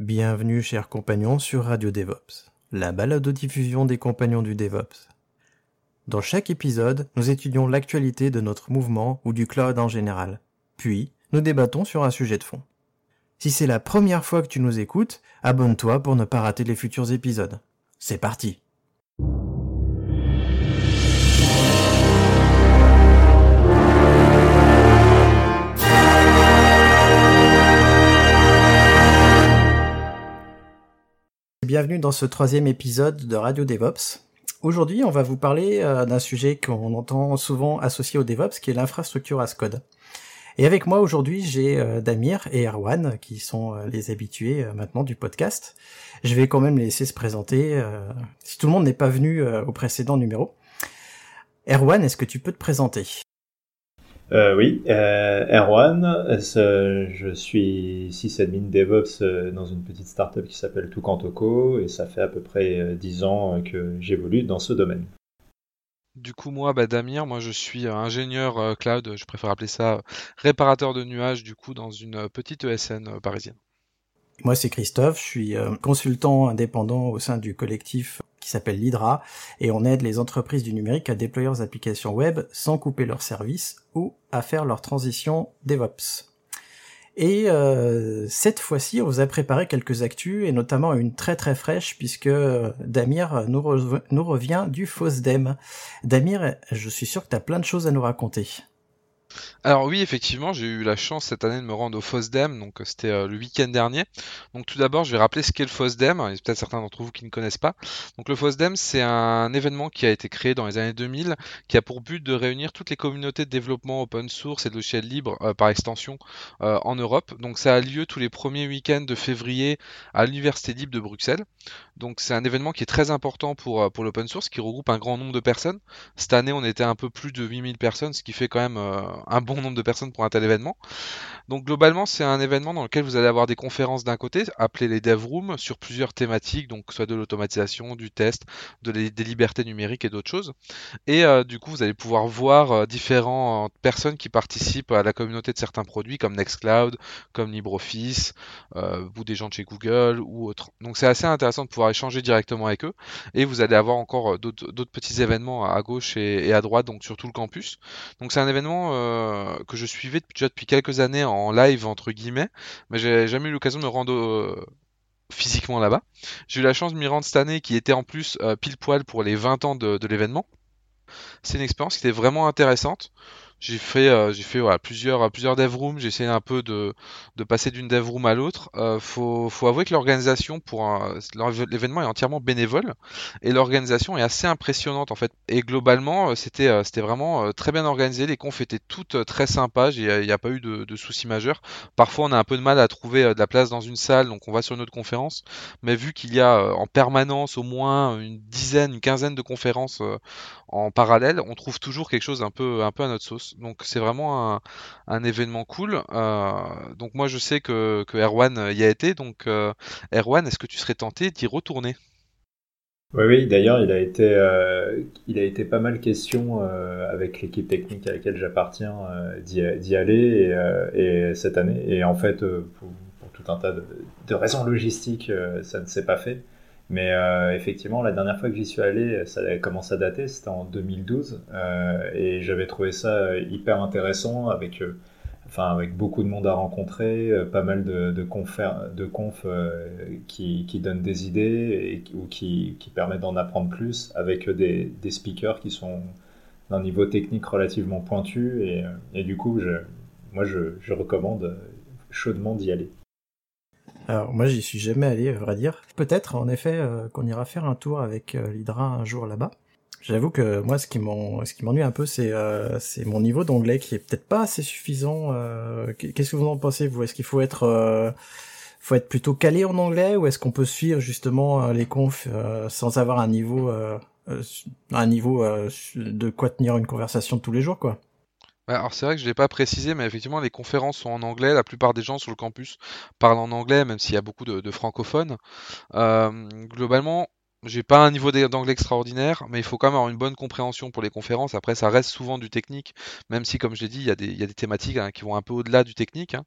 Bienvenue, chers compagnons, sur Radio DevOps, la balado-diffusion des compagnons du DevOps. Dans chaque épisode, nous étudions l'actualité de notre mouvement ou du cloud en général. Puis, nous débattons sur un sujet de fond. Si c'est la première fois que tu nous écoutes, abonne-toi pour ne pas rater les futurs épisodes. C'est parti Bienvenue dans ce troisième épisode de Radio DevOps. Aujourd'hui, on va vous parler euh, d'un sujet qu'on entend souvent associé au DevOps, qui est l'infrastructure as code. Et avec moi aujourd'hui, j'ai euh, Damir et Erwan, qui sont euh, les habitués maintenant du podcast. Je vais quand même les laisser se présenter, si tout le monde n'est pas venu au précédent numéro. Erwan, est-ce que tu peux te présenter? Euh, oui, euh, Erwan, je suis sysadmin DevOps euh, dans une petite startup qui s'appelle Tukantoko et ça fait à peu près 10 ans que j'évolue dans ce domaine. Du coup, moi, bah, Damir, moi je suis ingénieur cloud, je préfère appeler ça réparateur de nuages, du coup, dans une petite ESN parisienne. Moi, c'est Christophe, je suis consultant indépendant au sein du collectif qui s'appelle l'Hydra, et on aide les entreprises du numérique à déployer leurs applications web sans couper leurs services ou à faire leur transition DevOps. Et euh, cette fois-ci, on vous a préparé quelques actus, et notamment une très très fraîche, puisque Damir nous, nous revient du FOSDEM. Damir, je suis sûr que tu as plein de choses à nous raconter. Alors oui, effectivement, j'ai eu la chance cette année de me rendre au FOSDEM, donc euh, c'était euh, le week-end dernier. Donc tout d'abord, je vais rappeler ce qu'est le FOSDEM, il a peut-être certains d'entre vous qui ne connaissent pas. Donc le FOSDEM, c'est un événement qui a été créé dans les années 2000, qui a pour but de réunir toutes les communautés de développement open source et de logiciels libres euh, par extension en Europe. Donc ça a lieu tous les premiers week-ends de février à l'Université libre de Bruxelles. Donc c'est un événement qui est très important pour, pour l'open source, qui regroupe un grand nombre de personnes. Cette année, on était un peu plus de 8000 personnes, ce qui fait quand même un bon nombre de personnes pour un tel événement. Donc globalement, c'est un événement dans lequel vous allez avoir des conférences d'un côté, appelées les dev rooms, sur plusieurs thématiques, donc soit de l'automatisation, du test, de des libertés numériques et d'autres choses. Et euh, du coup, vous allez pouvoir voir euh, différentes personnes qui participent à la communauté de certains produits, comme Nextcloud, comme LibreOffice, euh, ou des gens de chez Google ou autres. Donc c'est assez intéressant de pouvoir échanger directement avec eux. Et vous allez avoir encore d'autres petits événements à gauche et, à droite, donc sur tout le campus. Donc c'est un événement que je suivais déjà depuis quelques années en live entre guillemets, mais j'ai jamais eu l'occasion de me rendre euh, physiquement là-bas. J'ai eu la chance de m'y rendre cette année, qui était en plus euh, pile poil pour les 20 ans de l'événement. C'est une expérience qui était vraiment intéressante. J'ai fait, euh, j'ai fait plusieurs, plusieurs dev rooms. J'ai essayé un peu de, de passer d'une dev room à l'autre. Euh, faut, faut avouer que l'organisation pour l'événement est entièrement bénévole et l'organisation est assez impressionnante en fait. Et globalement, euh, c'était, euh, c'était vraiment très bien organisé. Les confs étaient toutes très sympas. Il n'y a, pas eu de, de, soucis majeurs. Parfois, on a un peu de mal à trouver de la place dans une salle, donc on va sur une autre conférence. Mais vu qu'il y a en permanence au moins une dizaine, une quinzaine de conférences en parallèle, on trouve toujours quelque chose un peu, un peu à notre sauce. Donc c'est vraiment un, événement cool. Euh, donc moi je sais que, Erwan y a été. Donc euh, Erwan, est-ce que tu serais tenté d'y retourner? Oui, oui, d'ailleurs, il a été, euh, il a été pas mal question avec l'équipe technique à laquelle j'appartiens d'y aller et, cette année. Et en fait, pour, tout un tas de raisons logistiques, ça ne s'est pas fait. Mais euh, effectivement, la dernière fois que j'y suis allé, ça commencé à dater, c'était en 2012, euh, et j'avais trouvé ça hyper intéressant avec, euh, enfin, avec beaucoup de monde à rencontrer, pas mal de, de, de confs qui, qui, donnent des idées et, ou qui, qui permettent d'en apprendre plus avec des, des, speakers qui sont d'un niveau technique relativement pointu, et, et du coup, je, moi, je, je recommande chaudement d'y aller. Alors moi j'y suis jamais allé, à vrai dire. Peut-être en effet euh, qu'on ira faire un tour avec euh, l'Hydra un jour là-bas. J'avoue que moi, ce qui m'ennuie un peu, c'est c'est mon niveau d'anglais qui est peut-être pas assez suffisant. Qu'est-ce que vous en pensez vous? Est-ce qu'il faut être faut être plutôt calé en anglais ou est-ce qu'on peut suivre justement les confs sans avoir un niveau un niveau de quoi tenir une conversation tous les jours quoi? Alors c'est vrai que je l'ai pas précisé, mais effectivement les conférences sont en anglais. La plupart des gens sur le campus parlent en anglais, même s'il y a beaucoup de, francophones. Euh, globalement, j'ai pas un niveau d'anglais extraordinaire, mais il faut quand même avoir une bonne compréhension pour les conférences. Après, ça reste souvent du technique, même si, comme je l'ai dit, il y, a des, des thématiques hein, qui vont un peu au-delà du technique. Hein.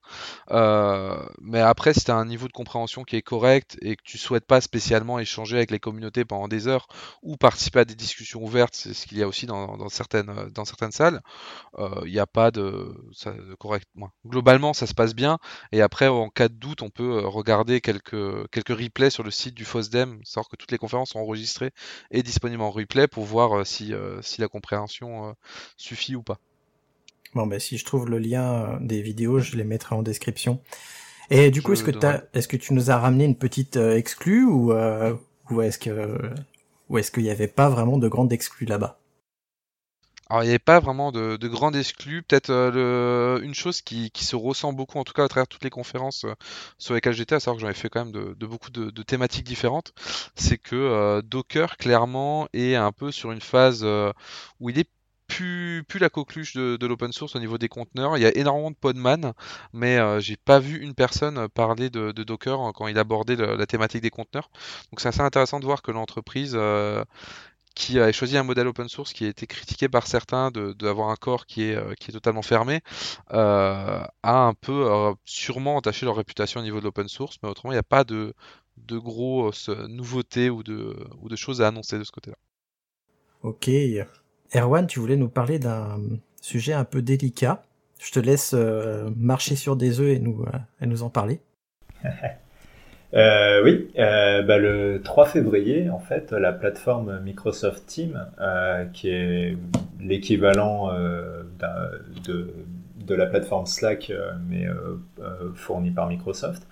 Euh, mais après, si tu as un niveau de compréhension qui est correct et que tu souhaites pas spécialement échanger avec les communautés pendant des heures ou participer à des discussions ouvertes, c'est ce qu'il y a aussi dans, certaines, dans certaines salles, euh, il n'y a pas de, correct. Globalement, ça se passe bien. Et après, en cas de doute, on peut euh, regarder quelques, quelques replays sur le site du FOSDEM, savoir que toutes les conférences sont enregistrés et disponibles en replay pour voir euh, si, euh, si la compréhension euh, suffit ou pas. Bon, ben, si je trouve le lien des vidéos, je les mettrai en description. Et du coup, est-ce que, est-ce que tu nous as ramené une petite exclue ou, ou est-ce que, ou est-ce qu'il n'y avait pas vraiment de grande exclue là-bas? Alors il n'y avait pas vraiment de, de grande exclue. Peut-être euh, une chose qui, se ressent beaucoup, en tout cas à travers toutes les conférences euh, sur lesquelles j'étais, à savoir que j'en ai fait quand même de, beaucoup de, thématiques différentes, c'est que euh, Docker clairement est un peu sur une phase où il est plus, plus la coqueluche de, l'open source au niveau des conteneurs. Il y a énormément de podman, mais j'ai pas vu une personne parler de, Docker quand il abordait la thématique des conteneurs. Donc c'est assez intéressant de voir que l'entreprise qui a choisi un modèle open source qui a été critiqué par certains d'avoir un corps qui est, euh, qui est totalement fermé, euh, a un peu euh, sûrement entaché leur réputation au niveau de l'open source, mais autrement, il n'y a pas de, de grosses nouveautés ou de, ou de choses à annoncer de ce côté-là. Ok. Erwan, tu voulais nous parler d'un sujet un peu délicat. Je te laisse marcher sur des œufs et nous, et nous en parler. Euh, oui, euh, bah, le 3 février, en fait, la plateforme Microsoft Teams, euh, qui est l'équivalent euh, de, de, la plateforme Slack, euh, mais euh, fournie par Microsoft,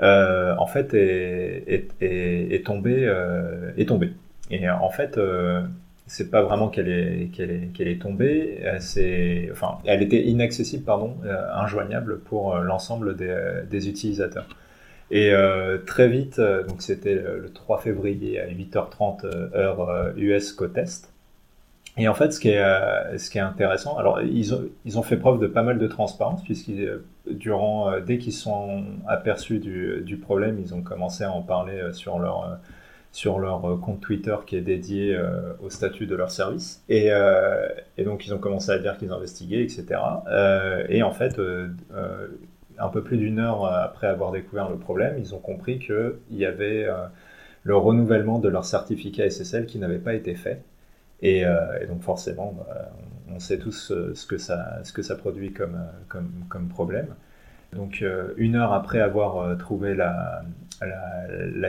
en fait, est, est, est, est tombée. est tombée. Et en fait, c'est pas vraiment qu'elle est, qu'elle est, qu'elle est tombée, c'est, enfin, elle était inaccessible, pardon, injoignable pour l'ensemble des, des utilisateurs. Et euh, très vite, euh, donc c'était le 3 février à 8h30 euh, heure US côte. Et en fait, ce qui est, ce qui est intéressant, alors ils ont, ils ont fait preuve de pas mal de transparence puisqu'ils, durant, dès qu'ils sont aperçus du, du, problème, ils ont commencé à en parler sur leur sur leur compte Twitter qui est dédié au statut de leur service. Et, et, donc ils ont commencé à dire qu'ils investiguaient, etc. et en fait, un peu plus d'une heure euh, après avoir découvert le problème, ils ont compris qu'il y avait euh, le renouvellement de leur certificat SSL qui n'avait pas été fait. Et, euh, donc forcément, bah, on sait tous ce que ça, produit comme, problème. Donc une heure après avoir trouvé la,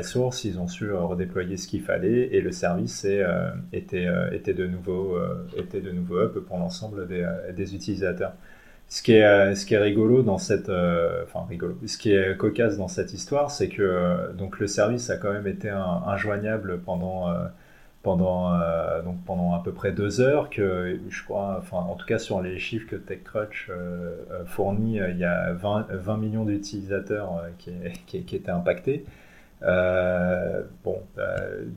source, ils ont su redéployer ce qu'il fallait et le service était, de nouveau, up pour l'ensemble des utilisateurs. Ce qui est, euh, ce qui est rigolo dans cette, euh, enfin rigolo, ce qui est cocasse dans cette histoire, c'est que euh, donc le service a quand même été injoignable pendant pendant donc pendant à peu près deux heures que je crois, enfin en tout cas sur les chiffres que TechCrunch fournit, il y a 20, 20 millions d'utilisateurs qui, qui, étaient impactés. bon,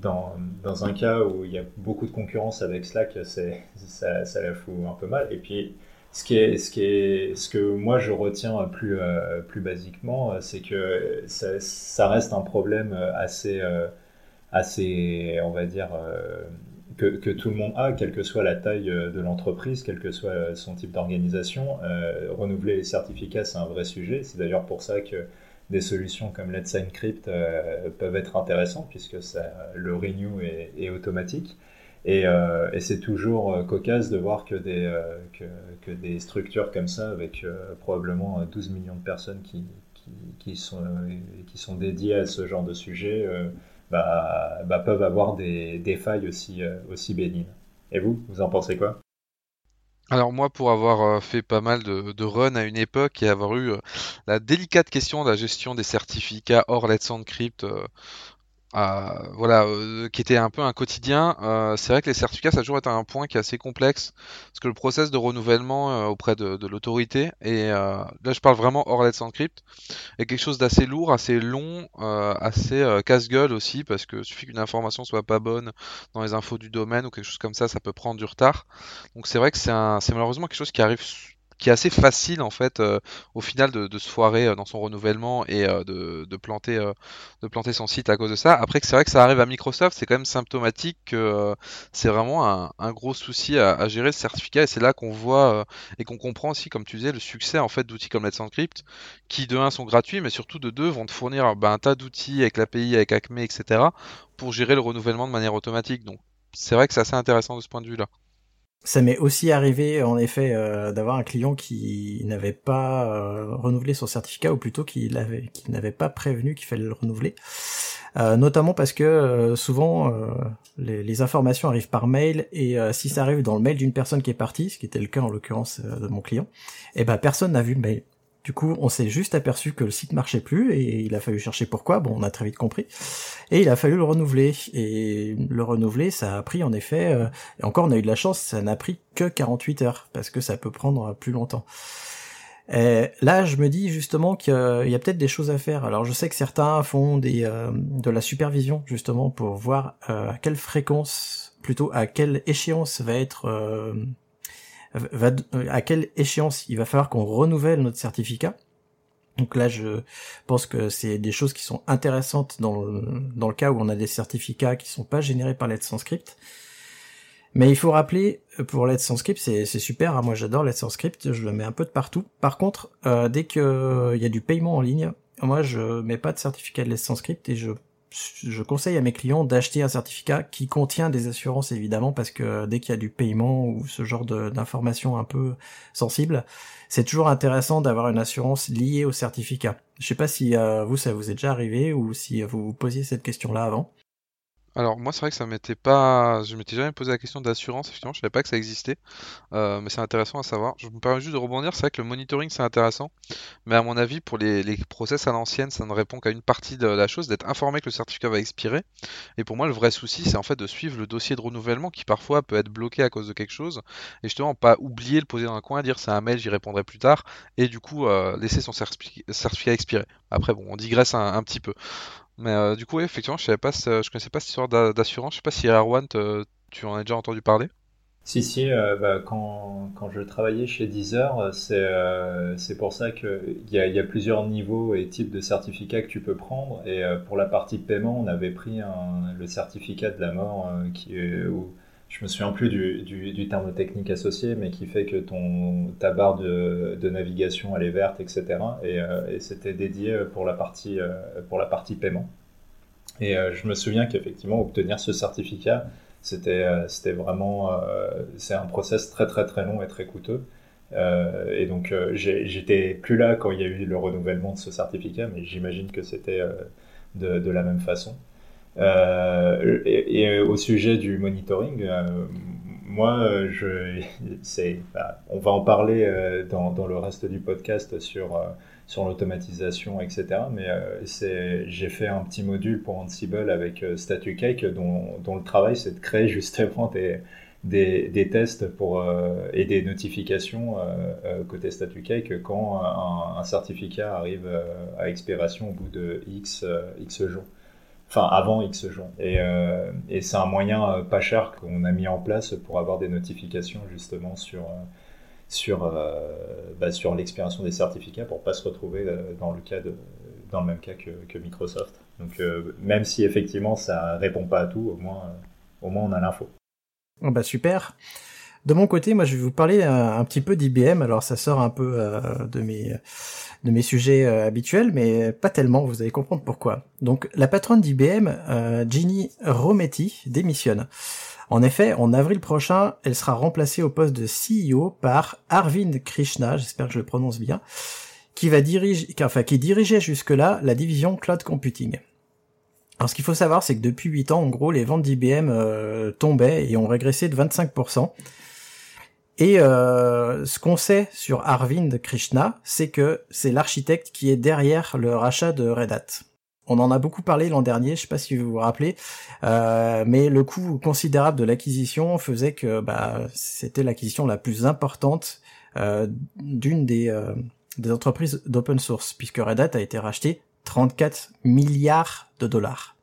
dans, dans un cas où il y a beaucoup de concurrence avec Slack, ça, ça la fout un peu mal. Et puis ce que moi je retiens plus, euh, plus basiquement, euh, c'est que ça, reste un problème assez, euh, assez, on va dire, que, tout le monde a, quelle que soit la taille de l'entreprise, quel que soit son type d'organisation. renouveler les certificats, c'est un vrai sujet. C'est d'ailleurs pour ça que des solutions comme Let's Encrypt peuvent être intéressantes puisque le renew est automatique. Euh, et, c'est toujours euh, cocasse de voir que des, euh, que, des structures comme ça, avec probablement 12 millions de personnes qui, qui, sont, qui sont dédiées à ce genre de sujet, bah, bah, peuvent avoir des, des failles aussi, aussi bénignes. Et vous, vous en pensez quoi? Alors moi, pour avoir fait pas mal de, de runs à une époque et avoir eu la délicate question de la gestion des certificats hors Let's Encrypt voilà, euh, qui était un peu un quotidien. Euh, c'est vrai que les certificats, ça a toujours été un point qui est assez complexe, parce que le process de renouvellement euh, auprès de, l'autorité, et là je parle vraiment hors Let's Encrypt, est quelque chose d'assez lourd, assez long, assez casse-gueule aussi, parce que suffit qu'une information soit pas bonne dans les infos du domaine ou quelque chose comme ça, ça peut prendre du retard. Donc c'est vrai que c'est malheureusement quelque chose qui arrive qui est assez facile en fait euh, au final de, se foirer euh, dans son renouvellement et euh, de, planter de planter son site à cause de ça. Après que c'est vrai que ça arrive à Microsoft, c'est quand même symptomatique que c'est vraiment un, gros souci à, à, gérer ce certificat et c'est là qu'on voit et qu'on comprend aussi comme tu disais le succès en fait d'outils comme Let's Encrypt qui de un sont gratuits mais surtout de deux vont te fournir ben, un tas d'outils avec l'API, avec Acme, etc. pour gérer le renouvellement de manière automatique. Donc c'est vrai que c'est assez intéressant de ce point de vue là. Ça m'est aussi arrivé en effet euh, d'avoir un client qui n'avait pas euh, renouvelé son certificat ou plutôt qui n'avait pas prévenu qu'il fallait le renouveler. Euh, notamment parce que souvent les, les, informations arrivent par mail et si ça arrive dans le mail d'une personne qui est partie, ce qui était le cas en l'occurrence de mon client, eh ben personne n'a vu le mail. Du coup, on s'est juste aperçu que le site marchait plus et il a fallu chercher pourquoi. Bon, on a très vite compris. Et il a fallu le renouveler. Et le renouveler, ça a pris en effet, euh, et encore on a eu de la chance, ça n'a pris que 48 heures parce que ça peut prendre plus longtemps. Et là, je me dis justement qu'il y a peut-être des choses à faire. Alors, je sais que certains font euh, de la supervision justement pour voir euh, à quelle fréquence, plutôt à quelle échéance va être va, à quelle échéance il va falloir qu'on renouvelle notre certificat? Donc là, je pense que c'est des choses qui sont intéressantes dans le, cas où on a des certificats qui sont pas générés par Let's Script. Mais il faut rappeler, pour Let's Script, c'est super, hein, moi j'adore Let's Script, je le mets un peu de partout. Par contre, euh, dès qu'il il y a du paiement en ligne, moi je mets pas de certificat de Let's Script et je je conseille à mes clients d'acheter un certificat qui contient des assurances évidemment parce que dès qu'il y a du paiement ou ce genre d'informations un peu sensibles, c'est toujours intéressant d'avoir une assurance liée au certificat. Je sais pas si euh, vous ça vous est déjà arrivé ou si vous vous posiez cette question-là avant. Alors moi c'est vrai que ça m'était pas, je m'étais jamais posé la question d'assurance, effectivement je savais pas que ça existait, euh, mais c'est intéressant à savoir. Je me permets juste de rebondir, c'est vrai que le monitoring c'est intéressant, mais à mon avis pour les, process à l'ancienne ça ne répond qu'à une partie de la chose, d'être informé que le certificat va expirer, et pour moi le vrai souci c'est en fait de suivre le dossier de renouvellement qui parfois peut être bloqué à cause de quelque chose, et justement pas oublier le poser dans un coin, dire c'est un mail j'y répondrai plus tard, et du coup euh, laisser son certificat expirer. Après bon on digresse un petit peu. Mais euh, du coup, effectivement, je savais pas, je connaissais pas cette histoire d'assurance. Je sais pas si Erwan, tu en as déjà entendu parler? Si, si, euh, bah, quand, quand, je travaillais chez Deezer, c'est euh, pour ça qu'il y y a plusieurs niveaux et types de certificats que tu peux prendre. Et pour la partie paiement, on avait pris un, le certificat de la mort qui est, où, je me souviens plus du, du, terme technique associé, mais qui fait que ton, ta barre de, navigation elle est verte, etc. Et, euh, et c'était dédié pour la partie, euh, pour la partie paiement. Et euh, je me souviens qu'effectivement, obtenir ce certificat, c'était, c'était vraiment, c'est un process très très très long et très coûteux. et donc, j'étais plus là quand il y a eu le renouvellement de ce certificat, mais j'imagine que c'était de la même façon. Euh, et, au sujet du monitoring, euh, moi, bah, on va en parler euh, dans, le reste du podcast sur, l'automatisation, etc. Mais j'ai fait un petit module pour Ansible avec StatuCake dont, dont le travail c'est de créer justement des, tests pour, et des notifications côté StatuCake quand un, certificat arrive à expiration au bout de X jours enfin avant X jours. Et, euh, et c'est un moyen euh, pas cher qu'on a mis en place pour avoir des notifications justement sur euh, sur bah, sur l'expiration des certificats pour pas se retrouver dans le cas de dans le même cas que, Microsoft. Donc même si effectivement ça répond pas à tout, au moins au moins on a l'info. Oh bah super. De mon côté, moi je vais vous parler un, petit peu d'IBM. Alors ça sort un peu de mes de mes sujets euh, habituels, mais pas tellement, vous allez comprendre pourquoi. Donc la patronne d'IBM, euh, Ginny Rometty, démissionne. En effet, en avril prochain, elle sera remplacée au poste de CEO par Arvind Krishna, j'espère que je le prononce bien, qui va diriger, enfin qui dirigeait jusque-là la division cloud computing. Alors ce qu'il faut savoir, c'est que depuis 8 ans, en gros, les ventes d'IBM euh, tombaient et ont régressé de 25%. Et euh, ce qu'on sait sur Arvind Krishna, c'est que c'est l'architecte qui est derrière le rachat de Red Hat. on en a beaucoup parlé l'an dernier, je sais pas si vous vous rappelez, euh, mais le coût considérable de l'acquisition faisait que bah, c'était l'acquisition la plus importante euh, d'une des, des entreprises d'open source, puisque Red Hat a été racheté 34 milliards de dollars.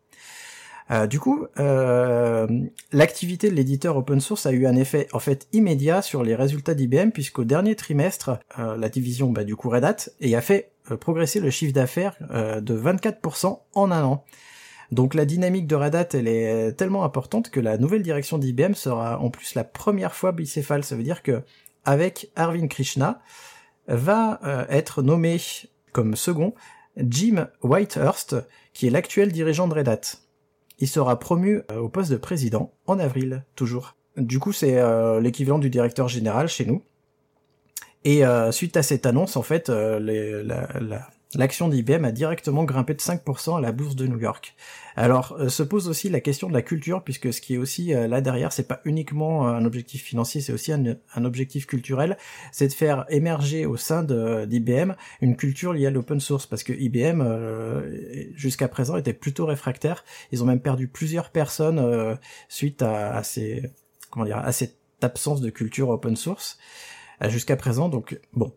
Euh, du coup, euh, l'activité de l'éditeur open source a eu un effet en fait immédiat sur les résultats d'IBM puisqu'au dernier trimestre, euh, la division bah, du coup Red Hat et a fait progresser le chiffre d'affaires de 24% en un an. Donc la dynamique de Red Hat, elle est tellement importante que la nouvelle direction d'IBM sera en plus la première fois bicéphale. Ça veut dire que avec Arvind Krishna va être nommé comme second Jim Whitehurst, qui est l'actuel dirigeant de Red Hat il sera promu euh, au poste de président en avril, toujours. Du coup, c'est euh, l'équivalent du directeur général chez nous. Et euh, suite à cette annonce, en fait, la, l'action d'IBM a directement grimpé de 5% à la bourse de New York. Alors euh, se pose aussi la question de la culture, puisque ce qui est aussi euh, là derrière, c'est pas uniquement un objectif financier, c'est aussi un, objectif culturel, c'est de faire émerger au sein d'IBM une culture liée à l'open source, parce que IBM euh, jusqu'à présent était plutôt réfractaire. Ils ont même perdu plusieurs personnes suite à, à cette absence de culture open source jusqu'à présent. Donc bon,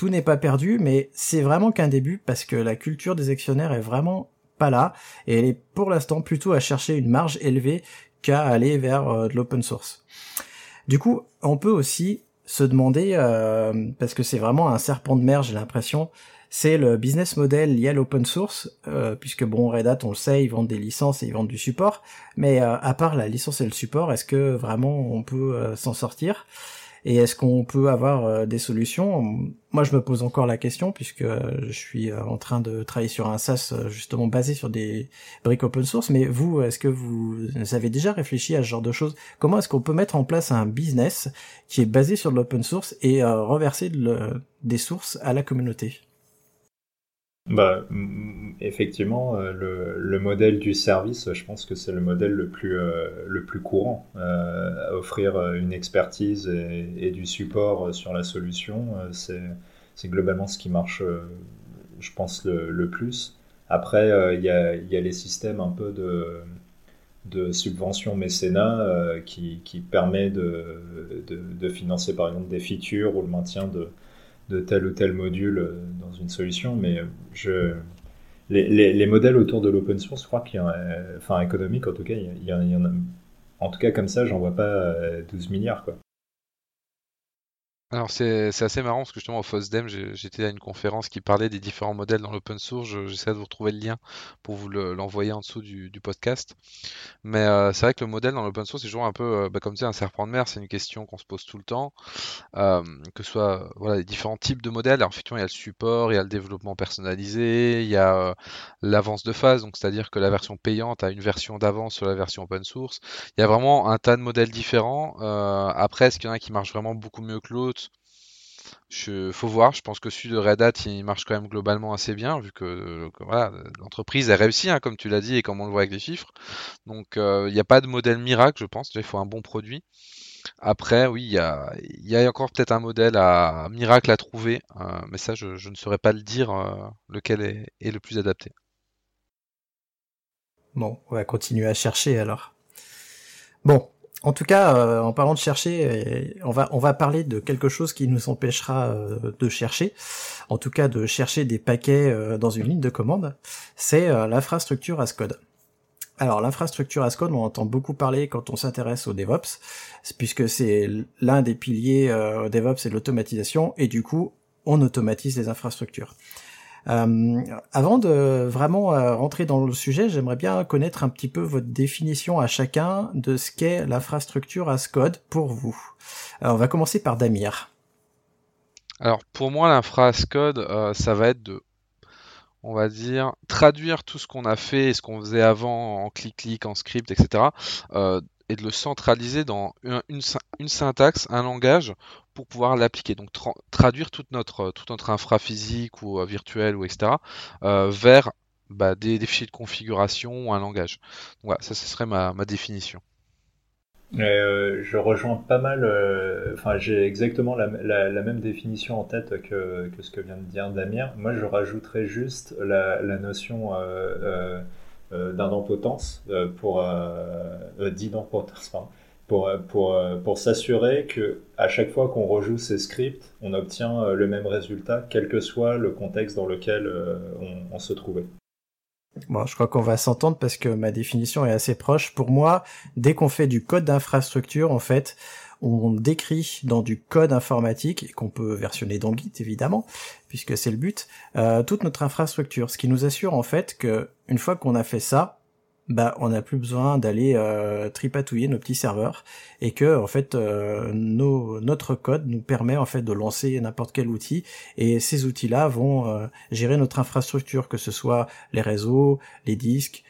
tout n'est pas perdu, mais c'est vraiment qu'un début parce que la culture des actionnaires est vraiment pas là et elle est pour l'instant plutôt à chercher une marge élevée qu'à aller vers euh, de l'open source. Du coup, on peut aussi se demander, euh, parce que c'est vraiment un serpent de mer, j'ai l'impression, c'est le business model lié à l'open source, euh, puisque bon, Red Hat, on le sait, ils vendent des licences et ils vendent du support, mais à part la licence et le support, est-ce que vraiment on peut s'en sortir? Et est-ce qu'on peut avoir euh, des solutions? Moi, je me pose encore la question puisque je suis euh, en train de travailler sur un SaaS euh, justement basé sur des briques open source. Mais vous, est-ce que vous avez déjà réfléchi à ce genre de choses? Comment est-ce qu'on peut mettre en place un business qui est basé sur l'open source et reverser des sources à la communauté? Bah, effectivement, euh, le, le, modèle du service, je pense que c'est le modèle le plus, euh, le plus courant. Euh, offrir une expertise et, du support sur la solution, c'est globalement ce qui marche, je pense, le, plus. Après, il y, a, y, a, les systèmes un peu de, de subvention mécénat qui, qui permet de, de, financer par exemple des features ou le maintien de, de tel ou tel module euh, dans une solution, mais euh, je, les, les, modèles autour de l'open source, je crois qu'il y a, enfin économique en tout cas, il y, en a, en tout cas comme ça, j'en vois pas 12 euh, milliards quoi. Alors c'est assez marrant parce que justement au FOSDEM j'étais à une conférence qui parlait des différents modèles dans l'open source. J'essaie de vous retrouver le lien pour vous l'envoyer en dessous du, podcast. Mais euh, c'est vrai que le modèle dans l'open source c'est toujours un peu euh, bah, comme tu un serpent de mer. C'est une question qu'on se pose tout le temps. Euh, que ce soit voilà, les différents types de modèles. Alors effectivement il y a le support, il y a le développement personnalisé, il y a l'avance de phase. Donc c'est-à-dire que la version payante a une version d'avance sur la version open source. Il y a vraiment un tas de modèles différents. après est-ce qu'il y en a qui marchent vraiment beaucoup mieux que l'autre? Je, faut voir, je pense que celui de Red Hat, il marche quand même globalement assez bien, vu que, l'entreprise a réussi, hein, comme tu l'as dit, et comme on le voit avec les chiffres. Donc euh, il n'y a pas de modèle miracle, je pense, il faut un bon produit. Après, oui, il y a, encore peut-être un modèle à miracle à trouver, euh, mais ça, je, ne saurais pas le dire euh, lequel est, est le plus adapté. Bon, on va continuer à chercher alors. Bon, en tout cas, euh, en parlant de chercher, on va on va parler de quelque chose qui nous empêchera euh, de chercher, en tout cas de chercher des paquets euh, dans une ligne de commande. C'est l'infrastructure as code. Alors l'infrastructure as code, on entend beaucoup parler quand on s'intéresse au DevOps, puisque c'est l'un des piliers DevOps, c'est l'automatisation, et du coup on automatise les infrastructures. Euh, avant de vraiment euh, rentrer dans le sujet, j'aimerais bien connaître un petit peu votre définition à chacun de ce qu'est l'infrastructure as code pour vous. Alors, on va commencer par Damir. Alors pour moi, l'infra as code, euh, ça va être de on va dire, traduire tout ce qu'on a fait et ce qu'on faisait avant en clic-clic, en script, etc. Euh, et de le centraliser dans une, syntaxe, un langage pour pouvoir l'appliquer. Donc traduire toute notre, toute notre infra physique ou euh, virtuelle ou etc. Euh, vers bah, des, fichiers de configuration ou un langage. voilà, ça ce serait ma, ma définition. Euh, je rejoins pas mal, euh, enfin j'ai exactement la, même définition en tête que, que, ce que vient de dire Damien. Moi je rajouterais juste la, notion euh, euh d'indempotence pour d'idempotence pardon, pour, pour, pour s'assurer que à chaque fois qu'on rejoue ces scripts, on obtient le même résultat, quel que soit le contexte dans lequel on, on se trouvait. Bon, je crois qu'on va s'entendre parce que ma définition est assez proche. Pour moi, dès qu'on fait du code d'infrastructure, en fait, on décrit dans du code informatique, et qu'on peut versionner dans Git évidemment, puisque c'est le but, euh, toute notre infrastructure. Ce qui nous assure en fait que une fois qu'on a fait ça, bah on n'a plus besoin d'aller euh, tripatouiller nos petits serveurs et que en fait euh, notre code nous permet en fait de lancer n'importe quel outil et ces outils-là vont euh, gérer notre infrastructure que ce soit les réseaux, les disques,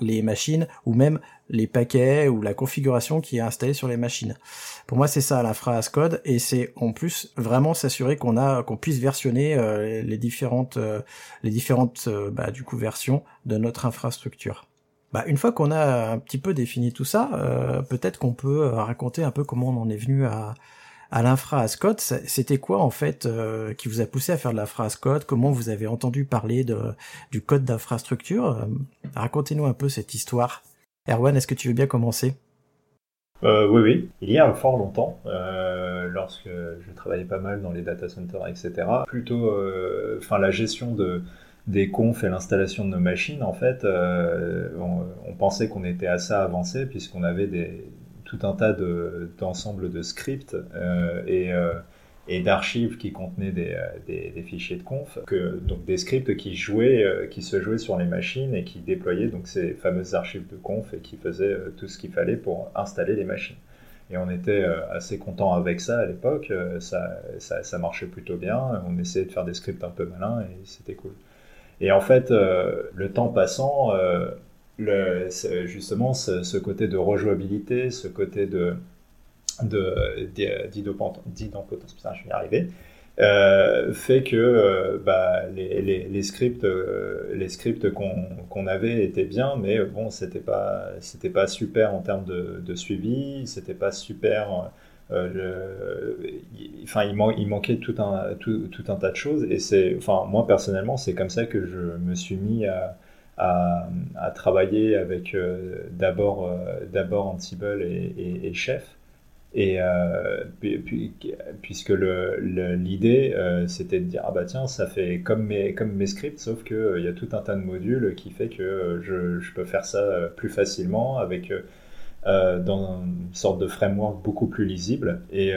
les machines ou même les paquets ou la configuration qui est installée sur les machines. Pour moi, c'est ça l'infra code et c'est en plus vraiment s'assurer qu'on a qu'on puisse versionner euh, les différentes euh, les différentes bah, du coup versions de notre infrastructure. Bah, une fois qu'on a un petit peu défini tout ça, peut-être qu'on peut raconter un peu comment on en est venu à, à l'infra as code, c'était quoi en fait euh, qui vous a poussé à faire de l'infra as code Comment vous avez entendu parler de, du code d'infrastructure? Euh, Racontez-nous un peu cette histoire. Erwan, est-ce que tu veux bien commencer? Euh, oui, oui. Il y a fort longtemps, lorsque je travaillais pas mal dans les data centers, etc. Plutôt, la gestion de des confs et l'installation de nos machines, en fait, on, pensait qu'on était assez avancé puisqu'on avait des, tout un tas d'ensembles de, scripts euh, et, euh, et d'archives qui contenaient des, euh, fichiers de conf, donc des scripts qui jouaient, qui se jouaient sur les machines et qui déployaient donc ces fameuses archives de conf et qui faisaient tout ce qu'il fallait pour installer les machines. Et on était assez content avec ça à l'époque, ça, marchait plutôt bien, on essayait de faire des scripts un peu malins et c'était cool. Et en fait, le temps passant, justement ce, côté de rejouabilité, ce côté de d'idempotence, je vais y arriver, euh, fait que euh, bah, les, scripts, euh, les scripts qu'on avait étaient bien, mais bon, c'était pas, c'était pas super en termes de, suivi, c'était pas super. Enfin, il, il, manquait tout un, tout, tout, un tas de choses, et c'est, enfin, moi personnellement, c'est comme ça que je me suis mis à, à, travailler avec euh, d'abord euh, d'abord Ansible et, Chef. Et euh, puis, puisque l'idée c'était de dire ah bah tiens ça fait comme mes comme mes scripts sauf que il y a tout un tas de modules qui fait que je, je peux faire ça plus facilement avec dans une sorte de framework beaucoup plus lisible et,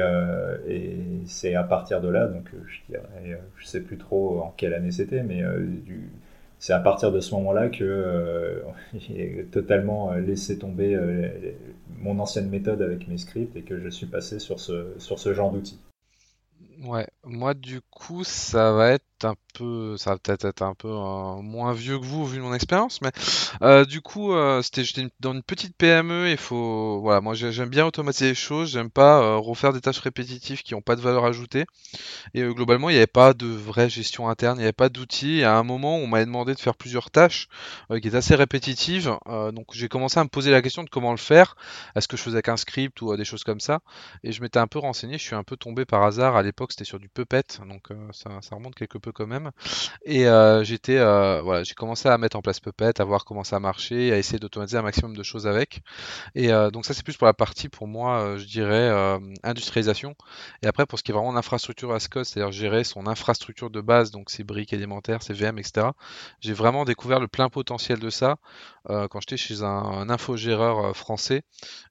c'est à partir de là donc je dirais sais plus trop en quelle année c'était mais du c'est à partir de ce moment-là que euh, j'ai totalement euh, laissé tomber euh, mon ancienne méthode avec mes scripts et que je suis passé sur ce, sur ce genre d'outils. Ouais, moi du coup ça va être un peu, ça va peut-être être un peu euh, moins vieux que vous vu mon expérience, mais euh, du coup, euh, c'était j'étais dans une petite PME. Il faut, voilà, moi j'aime bien automatiser les choses. J'aime pas refaire des tâches répétitives qui n'ont pas de valeur ajoutée. Et globalement, il n'y avait pas de vraie gestion interne, il n'y avait pas d'outils. Et à un moment, on m'avait demandé de faire plusieurs tâches qui étaient assez répétitives. donc j'ai commencé à me poser la question de comment le faire. Est-ce que je faisais qu'un script ou des choses comme ça? Et je m'étais un peu renseigné. Je suis un peu tombé par hasard. À l'époque, c'était sur du Puppet, donc ça, ça remonte quelque peu quand même. Et euh, j'étais, euh, voilà, j'ai commencé à mettre en place Puppet, à voir comment ça marchait, à essayer d'automatiser un maximum de choses avec. Et euh, donc ça c'est plus pour la partie pour moi, je dirais industrialisation. Et après pour ce qui est vraiment l'infrastructure as code, c'est-à-dire gérer son infrastructure de base, donc ses briques élémentaires, ses VM, etc. J'ai vraiment découvert le plein potentiel de ça quand j'étais chez un, infogéreur français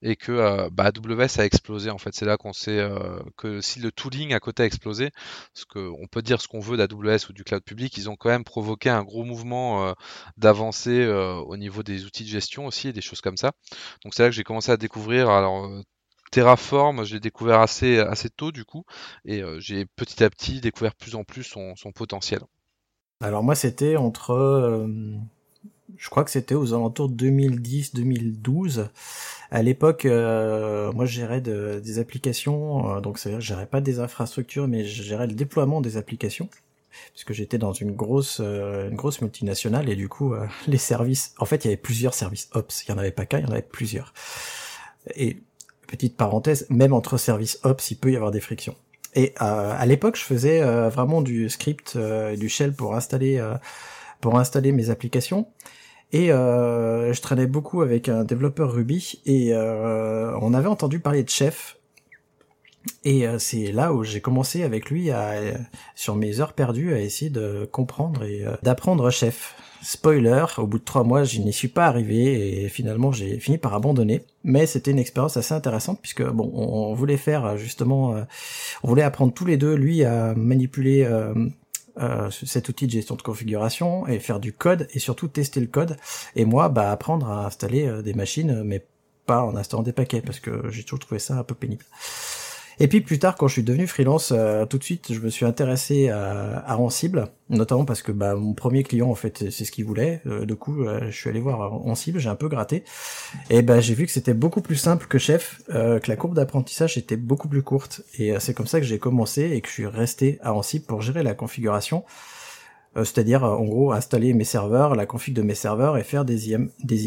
et que bah, AWS a explosé. En fait, c'est là qu'on sait que si le tooling à côté a explosé, parce qu'on peut dire ce qu'on veut d'AWS ou du cloud public, ils ont quand même provoqué un gros mouvement euh, d'avancée euh, au niveau des outils de gestion aussi et des choses comme ça. Donc c'est là que j'ai commencé à découvrir. Alors euh, Terraform, je l'ai découvert assez, assez tôt du coup, et j'ai petit à petit découvert plus en plus son, son potentiel. Alors moi c'était entre je crois que c'était aux alentours de 2010-2012. À l'époque, moi, je gérais des applications, donc c'est-à-dire, je gérais pas des infrastructures, mais je gérais le déploiement des applications, puisque j'étais dans une grosse, euh, une grosse multinationale et du coup, les services, en fait, il y avait plusieurs services Ops. Il y en avait pas qu'un, il y en avait plusieurs. Et petite parenthèse, même entre services ops, il peut y avoir des frictions. Et euh, à l'époque, je faisais euh, vraiment du script, euh, du shell pour installer pour installer mes applications. Et je traînais beaucoup avec un développeur Ruby et on avait entendu parler de Chef. Et c'est là où j'ai commencé avec lui à, sur mes heures perdues à essayer de comprendre et d'apprendre Chef. Spoiler, au bout de trois mois, je n'y suis pas arrivé et finalement j'ai fini par abandonner. Mais c'était une expérience assez intéressante puisque bon, on voulait faire justement, euh, on voulait apprendre tous les deux, lui à manipuler euh, euh, cet outil de gestion de configuration et faire du code et surtout tester le code. Et moi, bah apprendre à installer des machines, mais pas en installant des paquets parce que j'ai toujours trouvé ça un peu pénible. Et puis plus tard, quand je suis devenu freelance, euh, tout de suite, je me suis intéressé à, à Ansible, notamment parce que bah, mon premier client, en fait, c'est ce qu'il voulait. Euh, du coup, euh, je suis allé voir Ansible, j'ai un peu gratté, et bah, j'ai vu que c'était beaucoup plus simple que Chef, que la courbe d'apprentissage était beaucoup plus courte. Et c'est comme ça que j'ai commencé et que je suis resté à Ansible pour gérer la configuration c'est-à-dire en gros installer mes serveurs, la config de mes serveurs et faire des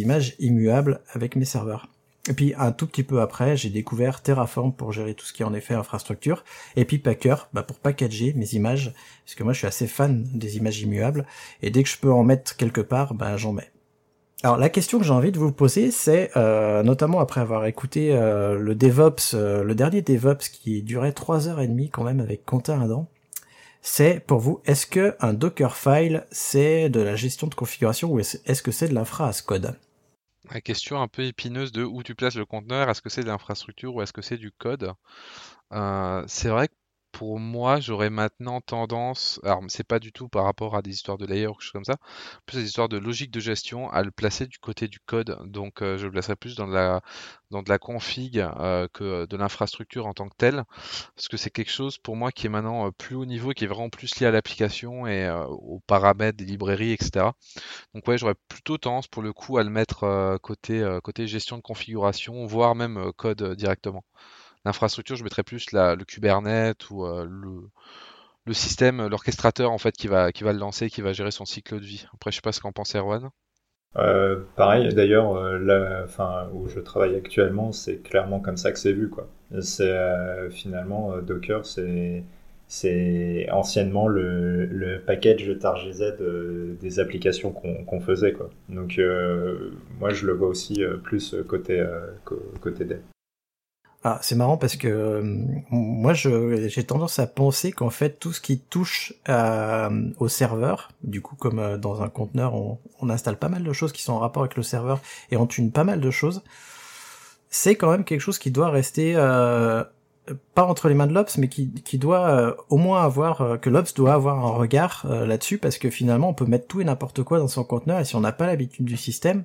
images immuables avec mes serveurs. Et puis un tout petit peu après, j'ai découvert Terraform pour gérer tout ce qui est en effet infrastructure, et puis Packer bah pour packager mes images, parce que moi je suis assez fan des images immuables, et dès que je peux en mettre quelque part, bah j'en mets. Alors la question que j'ai envie de vous poser, c'est euh, notamment après avoir écouté euh, le DevOps, euh, le dernier DevOps qui durait trois heures et demie quand même avec Quentin Adam, c'est pour vous, est-ce que un Dockerfile c'est de la gestion de configuration ou est-ce que c'est de l'infra as code la question un peu épineuse de où tu places le conteneur, est-ce que c'est de l'infrastructure ou est-ce que c'est du code? Euh, C'est vrai que pour moi, j'aurais maintenant tendance, alors c'est pas du tout par rapport à des histoires de layer ou quelque chose comme ça, plus des histoires de logique de gestion, à le placer du côté du code. Donc euh, je le placerai plus dans de la, dans de la config euh, que de l'infrastructure en tant que telle, parce que c'est quelque chose pour moi qui est maintenant euh, plus haut niveau, qui est vraiment plus lié à l'application et aux paramètres des librairies, etc. Donc ouais, j'aurais plutôt tendance pour le coup à le mettre côté, côté gestion de configuration, voire même code directement l'infrastructure, je mettrais plus le Kubernetes ou euh, le, système, l'orchestrateur en fait qui va, qui va le lancer, qui va gérer son cycle de vie. Après, je sais pas ce qu'en pense Erwan. Euh, pareil, d'ailleurs, euh, enfin, où je travaille actuellement, c'est clairement comme ça que c'est vu, quoi. C'est euh, finalement Docker, c'est c'est anciennement le, package TarGZ des applications qu'on faisait, quoi. Donc, moi, je le vois aussi plus côté côté. Ah, c'est marrant parce que euh, moi, j'ai tendance à penser qu'en fait, tout ce qui touche euh, au serveur, du coup, comme euh, dans un conteneur, on, installe pas mal de choses qui sont en rapport avec le serveur et on tune pas mal de choses, c'est quand même quelque chose qui doit rester pas entre les mains de l'Ops, mais qui, qui doit au moins avoir que l'Ops doit avoir un regard là-dessus parce que finalement, on peut mettre tout et n'importe quoi dans son conteneur et si on n'a pas l'habitude du système,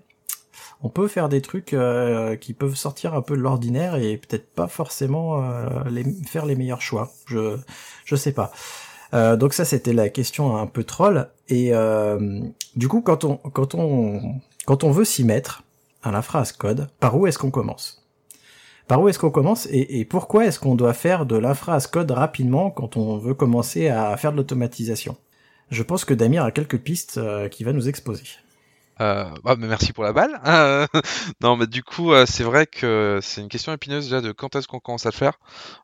on peut faire des trucs euh, qui peuvent sortir un peu de l'ordinaire et peut-être pas forcément euh, faire les meilleurs choix. Je je sais pas. Euh, donc ça c'était la question un peu troll et du coup quand on quand on quand on veut s'y mettre à la phrase code, par où est-ce qu'on commence? Par où est-ce qu'on commence et, pourquoi est-ce qu'on doit faire de l'infra code rapidement quand on veut commencer à faire de l'automatisation? Je pense que Damir a quelques pistes qui va nous exposer. Euh, mais merci pour la balle. Euh, non, mais du coup, euh, c'est vrai que c'est une question épineuse déjà de quand est-ce qu'on commence à le faire.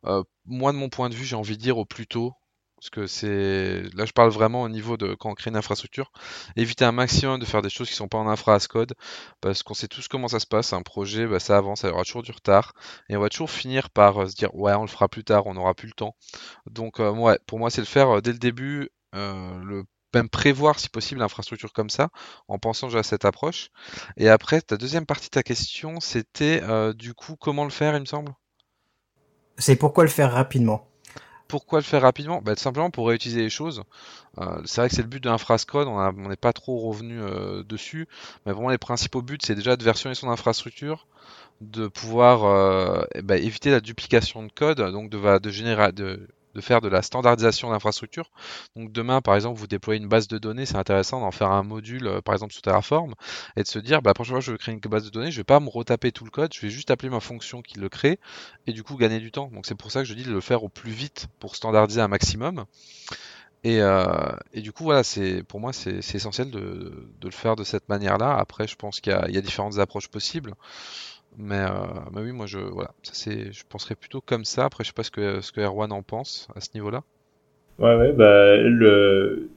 Euh, moi, de mon point de vue, j'ai envie de dire au plus tôt. Parce que c'est là, je parle vraiment au niveau de quand on crée une infrastructure. Éviter un maximum de faire des choses qui sont pas en infra as code, parce qu'on sait tous comment ça se passe. Un projet, bah, ça avance, ça aura toujours du retard, et on va toujours finir par se dire ouais, on le fera plus tard, on n'aura plus le temps. Donc, ouais, pour moi, c'est le faire dès le début. le même prévoir si possible l'infrastructure comme ça, en pensant déjà à cette approche. Et après, ta deuxième partie de ta question, c'était euh, du coup comment le faire, il me semble? C'est pourquoi le faire rapidement pourquoi le faire rapidement? Bah, Tout simplement pour réutiliser les choses. Euh, c'est vrai que c'est le but de l'infrascode, on n'est pas trop revenu euh, dessus, mais vraiment les principaux buts, c'est déjà de versionner son infrastructure, de pouvoir bah, éviter la duplication de code, donc de, de, générer, de de faire de la standardisation d'infrastructure. Donc demain, par exemple, vous déployez une base de données, c'est intéressant d'en faire un module, euh, par exemple sous Terraform, et de se dire, bah, la prochaine fois je veux créer une base de données, je vais pas me retaper tout le code, je vais juste appeler ma fonction qui le crée, et du coup gagner du temps. Donc c'est pour ça que je dis de le faire au plus vite pour standardiser un maximum. Et, euh, et du coup, voilà, c'est pour moi c'est essentiel de, de, le faire de cette manière-là. Après, je pense qu'il y, a différentes approches possibles. Mais, mais oui, moi je voilà, ça c'est, je penserais plutôt comme ça. Après, je sais pas ce que ce que Erwan en pense à ce niveau-là. Ouais, ouais, bah le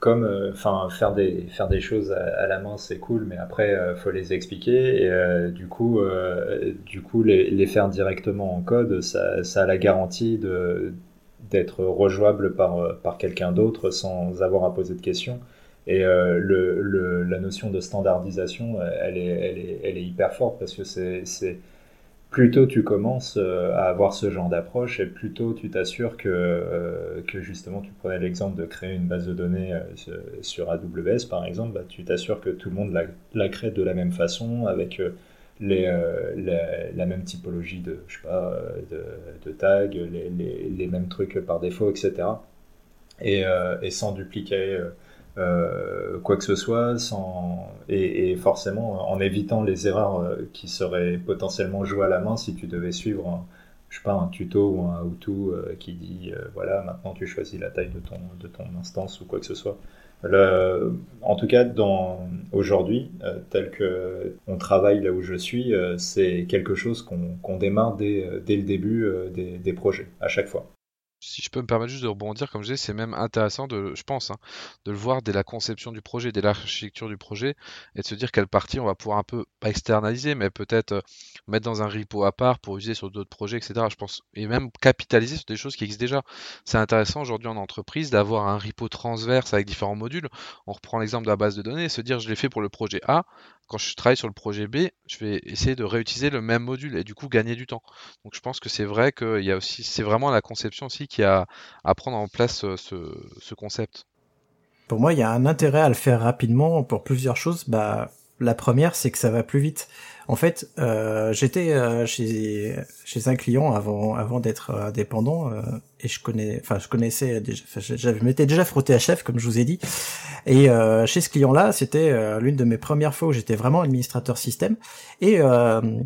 comme euh, enfin faire des faire des choses à, la main c'est cool mais après euh, faut les expliquer et euh, du coup du coup les, les, faire directement en code ça, ça a la garantie de d'être rejouable par par quelqu'un d'autre sans avoir à poser de questions et le, la notion de standardisation elle est elle est, hyper forte parce que c'est plus tôt tu commences euh, à avoir ce genre d'approche et plus tôt tu t'assures que, euh, que justement tu prenais l'exemple de créer une base de données euh, sur AWS par exemple, bah, tu t'assures que tout le monde la, crée de la même façon avec la, même typologie de, je sais pas, de, tags, les, mêmes trucs par défaut, etc. Et, sans dupliquer euh, quoi que ce soit, sans... et, forcément en évitant les erreurs euh, qui seraient potentiellement jouées à la main si tu devais suivre un, je sais pas, un tuto ou un how-to euh, qui dit voilà, maintenant tu choisis la taille de ton, de ton instance ou quoi que ce soit. en tout cas, dans, aujourd'hui, tel que on travaille là où je suis, c'est quelque chose qu'on démarre dès, dès, le début des, des projets, à chaque fois si je peux me permettre juste de rebondir, comme je disais, c'est même intéressant de, je pense, hein, de le voir dès la conception du projet, dès l'architecture du projet, et de se dire quelle partie on va pouvoir un peu, externaliser, mais peut-être euh, mettre dans un repo à part pour utiliser sur d'autres projets, etc. Je pense, et même capitaliser sur des choses qui existent déjà. C'est intéressant aujourd'hui en entreprise d'avoir un repo transverse avec différents modules. On reprend l'exemple de la base de données et se dire je l'ai fait pour le projet A, quand je travaille sur le projet B, je vais essayer de réutiliser le même module et du coup gagner du temps. Donc je pense que c'est vrai qu'il y a aussi, c'est vraiment la conception aussi qui a à prendre en place euh, ce, concept. Pour moi, il y a un intérêt à le faire rapidement pour plusieurs choses. Bah, la première, c'est que ça va plus vite. En fait, euh, j'étais euh, chez chez un client avant avant d'être indépendant euh, et je connais, enfin je connaissais déjà, je m'étais déjà frotté à chef comme je vous ai dit. Et chez ce client-là, c'était l'une de mes premières fois où j'étais vraiment administrateur système. Et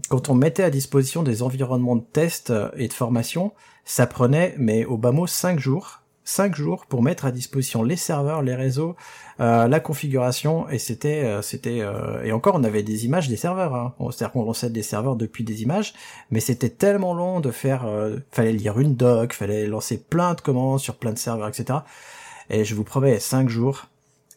quand on mettait à disposition des environnements de test et de formation, ça prenait mais au bas mot cinq jours 5 jours pour mettre à disposition les serveurs, les réseaux, euh, la configuration et c'était euh, c'était euh, et encore on avait des images des serveurs hein. c'est-à-dire qu'on lançait des serveurs depuis des images mais c'était tellement long de faire fallait lire une doc fallait lancer plein de commandes sur plein de serveurs etc et je vous promets 5 jours.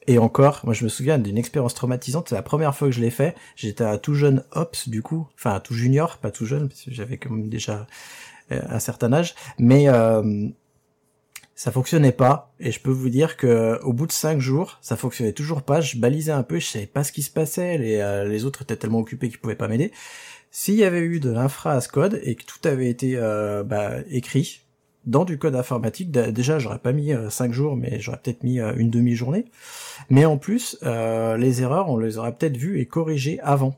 Et encore, moi je me souviens d'une expérience traumatisante, c'est la première fois que je l'ai fait, j'étais un tout jeune ops du coup, enfin un tout junior, pas tout jeune, parce que j'avais quand même déjà un certain âge, mais ça fonctionnait pas et je peux vous dire que au bout de cinq jours ça fonctionnait toujours pas. Je balisais un peu je savais pas ce qui se passait les, euh, les autres étaient tellement occupés qu'ils pouvaient pas m'aider. S'il y avait eu de l'infra as code et que tout avait été euh, bah, écrit dans du code informatique déjà j'aurais pas mis euh, cinq jours mais j'aurais peut-être mis une demi-journée. Mais en plus les erreurs on les aurait peut-être vues et corrigées avant.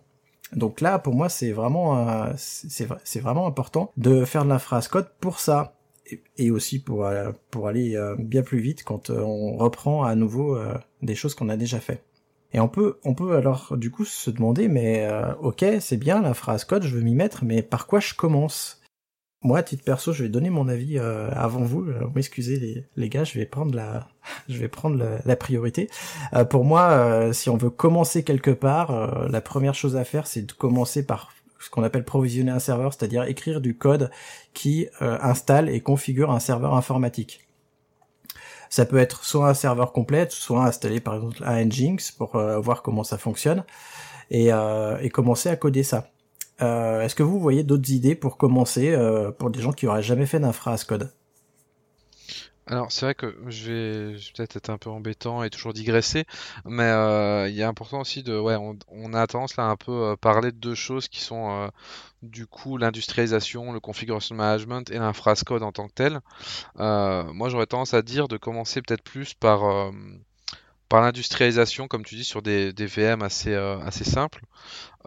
Donc là, pour moi, c'est vraiment, c'est vraiment important de faire de l'infra code pour ça et aussi pour euh, pour aller euh, bien plus vite quand euh, on reprend à nouveau des choses qu'on a déjà fait. Et on peut on peut alors du coup se demander mais ok c'est bien la phrase code je veux m'y mettre mais par quoi je commence? Moi à titre perso je vais donner mon avis avant vous. vous m'excusez les, les gars je vais prendre la je vais prendre la, priorité. pour moi si on veut commencer quelque part la première chose à faire c'est de commencer par ce qu'on appelle provisionner un serveur, c'est-à-dire écrire du code qui euh, installe et configure un serveur informatique. Ça peut être soit un serveur complet, soit installer par exemple un Nginx pour euh, voir comment ça fonctionne et, euh, commencer à coder ça. Est-ce que vous voyez d'autres idées pour commencer pour des gens qui auraient jamais fait d'infra as code? Alors c'est vrai que je vais, peut-être être un peu embêtant et toujours digresser, mais euh, il est important aussi de, ouais, on, a tendance là un peu euh, parler de deux choses qui sont euh, du coup l'industrialisation, le configuration management et l'infrascode en tant que tel. moi j'aurais tendance à dire de commencer peut-être plus par par l'industrialisation, comme tu dis, sur des, des VM assez, assez simples.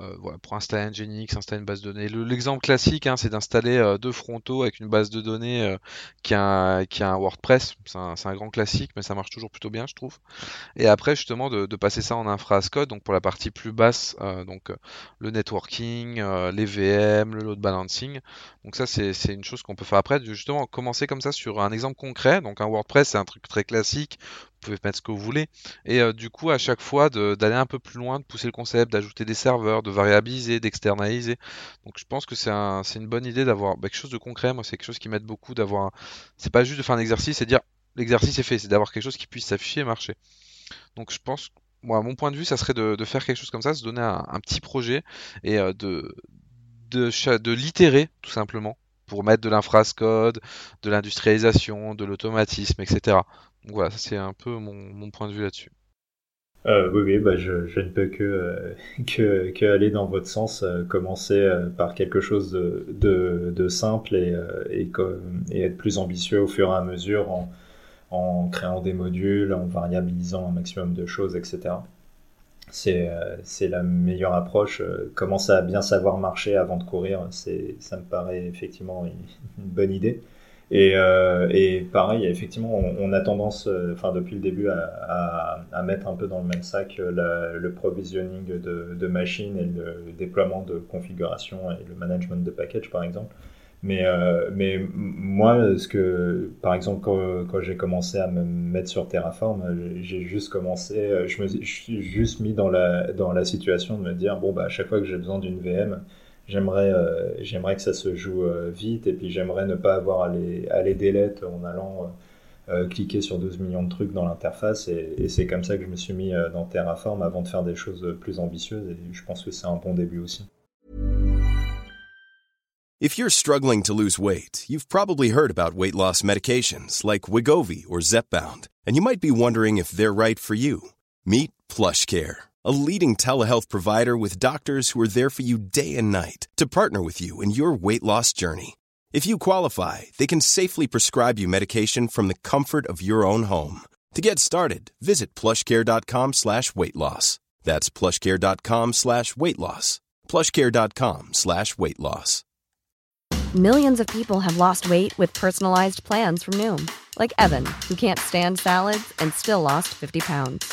Euh, voilà, pour installer un Nginx, installer une base de données. L'exemple classique, hein, c'est d'installer euh, deux frontaux avec une base de données euh, qui, a un, WordPress. C'est un, grand classique, mais ça marche toujours plutôt bien, je trouve. Et après, justement, de, passer ça en infra as code, donc pour la partie plus basse, donc le networking, les VM, le load balancing. Donc ça, c'est une chose qu'on peut faire après. Justement, commencer comme ça sur un exemple concret. Donc un WordPress, c'est un truc très classique vous pouvez mettre ce que vous voulez. Et du coup, à chaque fois, d'aller un peu plus loin, de pousser le concept, d'ajouter des serveurs, variabiliser, d'externaliser. Donc je pense que c'est un, une bonne idée d'avoir bah, quelque chose de concret. Moi, c'est quelque chose qui m'aide beaucoup d'avoir. C'est pas juste de faire un exercice et dire l'exercice est fait, c'est d'avoir quelque chose qui puisse s'afficher et marcher. Donc je pense, moi, mon point de vue, ça serait de, faire quelque chose comme ça, se donner un, petit projet et euh, de, de, de l'itérer tout simplement pour mettre de l'infrascode, de l'industrialisation, de l'automatisme, etc. Donc voilà, c'est un peu mon, point de vue là-dessus. Euh, oui, oui bah je, ne peux que, euh, que, que, aller dans votre sens, euh, commencer par quelque chose de, de, simple et, et, et, être plus ambitieux au fur et à mesure en, en créant des modules, en variabilisant un maximum de choses, etc. C'est la meilleure approche. Commencer à bien savoir marcher avant de courir, ça me paraît effectivement une bonne idée. Et, euh, et pareil, effectivement, on, a tendance, euh, enfin depuis le début, à, à, mettre un peu dans le même sac euh, le provisioning de, de machines et le déploiement de configuration et le management de package, par exemple. Mais, euh, mais moi, ce que, par exemple, quand, quand j'ai commencé à me mettre sur Terraform, j'ai juste commencé, je me suis juste mis dans la, dans la situation de me dire, bon, bah, à chaque fois que j'ai besoin d'une VM, j'aimerais euh, j'aimerais que ça se joue euh, vite et puis j'aimerais ne pas avoir à les, à les en allant euh, cliquer sur 12 millions de trucs dans l'interface et, et c'est comme ça que je me suis mis dans Terraform avant de faire des choses plus ambitieuses et je pense que c'est un bon début aussi. If you're struggling to lose weight, you've probably heard about weight loss medications like Wigovi or Zepbound, and you might be wondering if they're right for you. Meet PlushCare. A leading telehealth provider with doctors who are there for you day and night to partner with you in your weight loss journey. If you qualify, they can safely prescribe you medication from the comfort of your own home. To get started, visit plushcare.com slash weight loss. That's plushcare.com slash weight loss. Plushcare.com slash weight loss. Millions of people have lost weight with personalized plans from Noom, like Evan, who can't stand salads and still lost 50 pounds.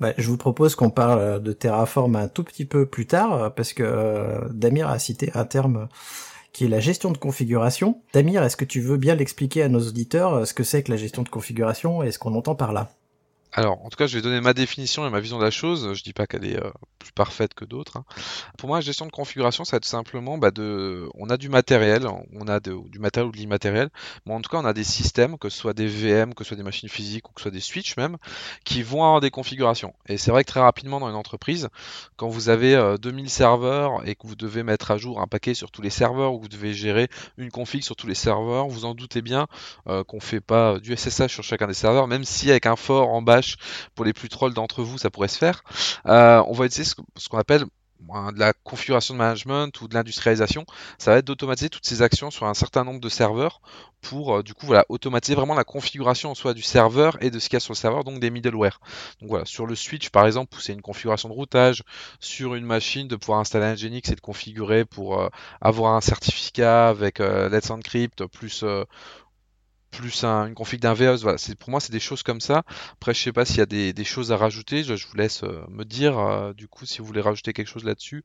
Bah, je vous propose qu'on parle de Terraform un tout petit peu plus tard, parce que euh, Damir a cité un terme qui est la gestion de configuration. Damir, est-ce que tu veux bien l'expliquer à nos auditeurs euh, ce que c'est que la gestion de configuration et ce qu'on entend par là? Alors, en tout cas, je vais donner ma définition et ma vision de la chose. Je dis pas qu'elle est euh, plus parfaite que d'autres. Hein. Pour moi, la gestion de configuration, ça va être simplement bah, de, on a du matériel, on a du matériel ou de l'immatériel, mais en tout cas, on a des systèmes, que ce soit des VM, que ce soit des machines physiques ou que ce soit des switches même, qui vont avoir des configurations. Et c'est vrai que très rapidement dans une entreprise, quand vous avez 2000 euh, serveurs et que vous devez mettre à jour un paquet sur tous les serveurs ou que vous devez gérer une config sur tous les serveurs, vous en doutez bien euh, qu'on fait pas du SSH sur chacun des serveurs, même si avec un fort en bas pour les plus trolls d'entre vous, ça pourrait se faire. Euh, on va utiliser ce, qu'on appelle de la configuration de management ou de l'industrialisation, ça va être d'automatiser toutes ces actions sur un certain nombre de serveurs pour euh, du coup voilà automatiser vraiment la configuration en soi du serveur et de ce qu'il y a sur le serveur, donc des middleware. Donc voilà, sur le switch par exemple, c'est une configuration de routage, sur une machine de pouvoir installer un Nginx et de configurer pour euh, avoir un certificat avec Let's Encrypt plus plus une config d'un VEOS. Voilà, pour moi, c'est des choses comme ça. Après, je sais pas s'il y a des, choses à rajouter. Je, vous laisse euh, me dire, euh, du coup, si vous voulez rajouter quelque chose là-dessus.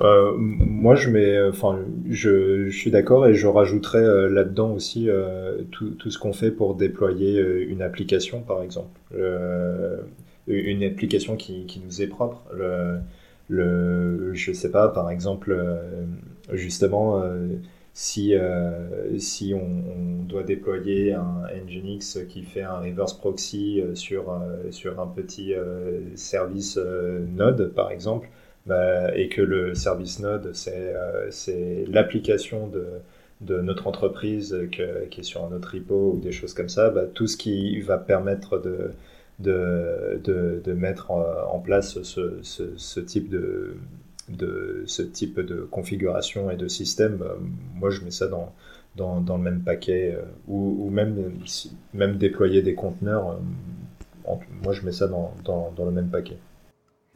Euh, moi, je mets, enfin, je, suis d'accord et je rajouterais là-dedans aussi tout, ce qu'on fait pour déployer une application, par exemple, une application qui, qui, nous est propre. Le, le, je sais pas, par exemple, justement si, euh, si on, doit déployer un Nginx qui fait un reverse proxy euh, sur, euh, sur un petit service Node, par exemple, bah, et que le service Node, c'est l'application de, de notre entreprise qui est sur un autre repo ou des choses comme ça, bah, tout ce qui va permettre de, de, de, mettre en place ce, ce, ce type de, de ce type de configuration et de système, euh, moi je mets ça dans, dans, le même paquet, euh, ou, même, même déployer des conteneurs, euh, moi je mets ça dans, dans le même paquet.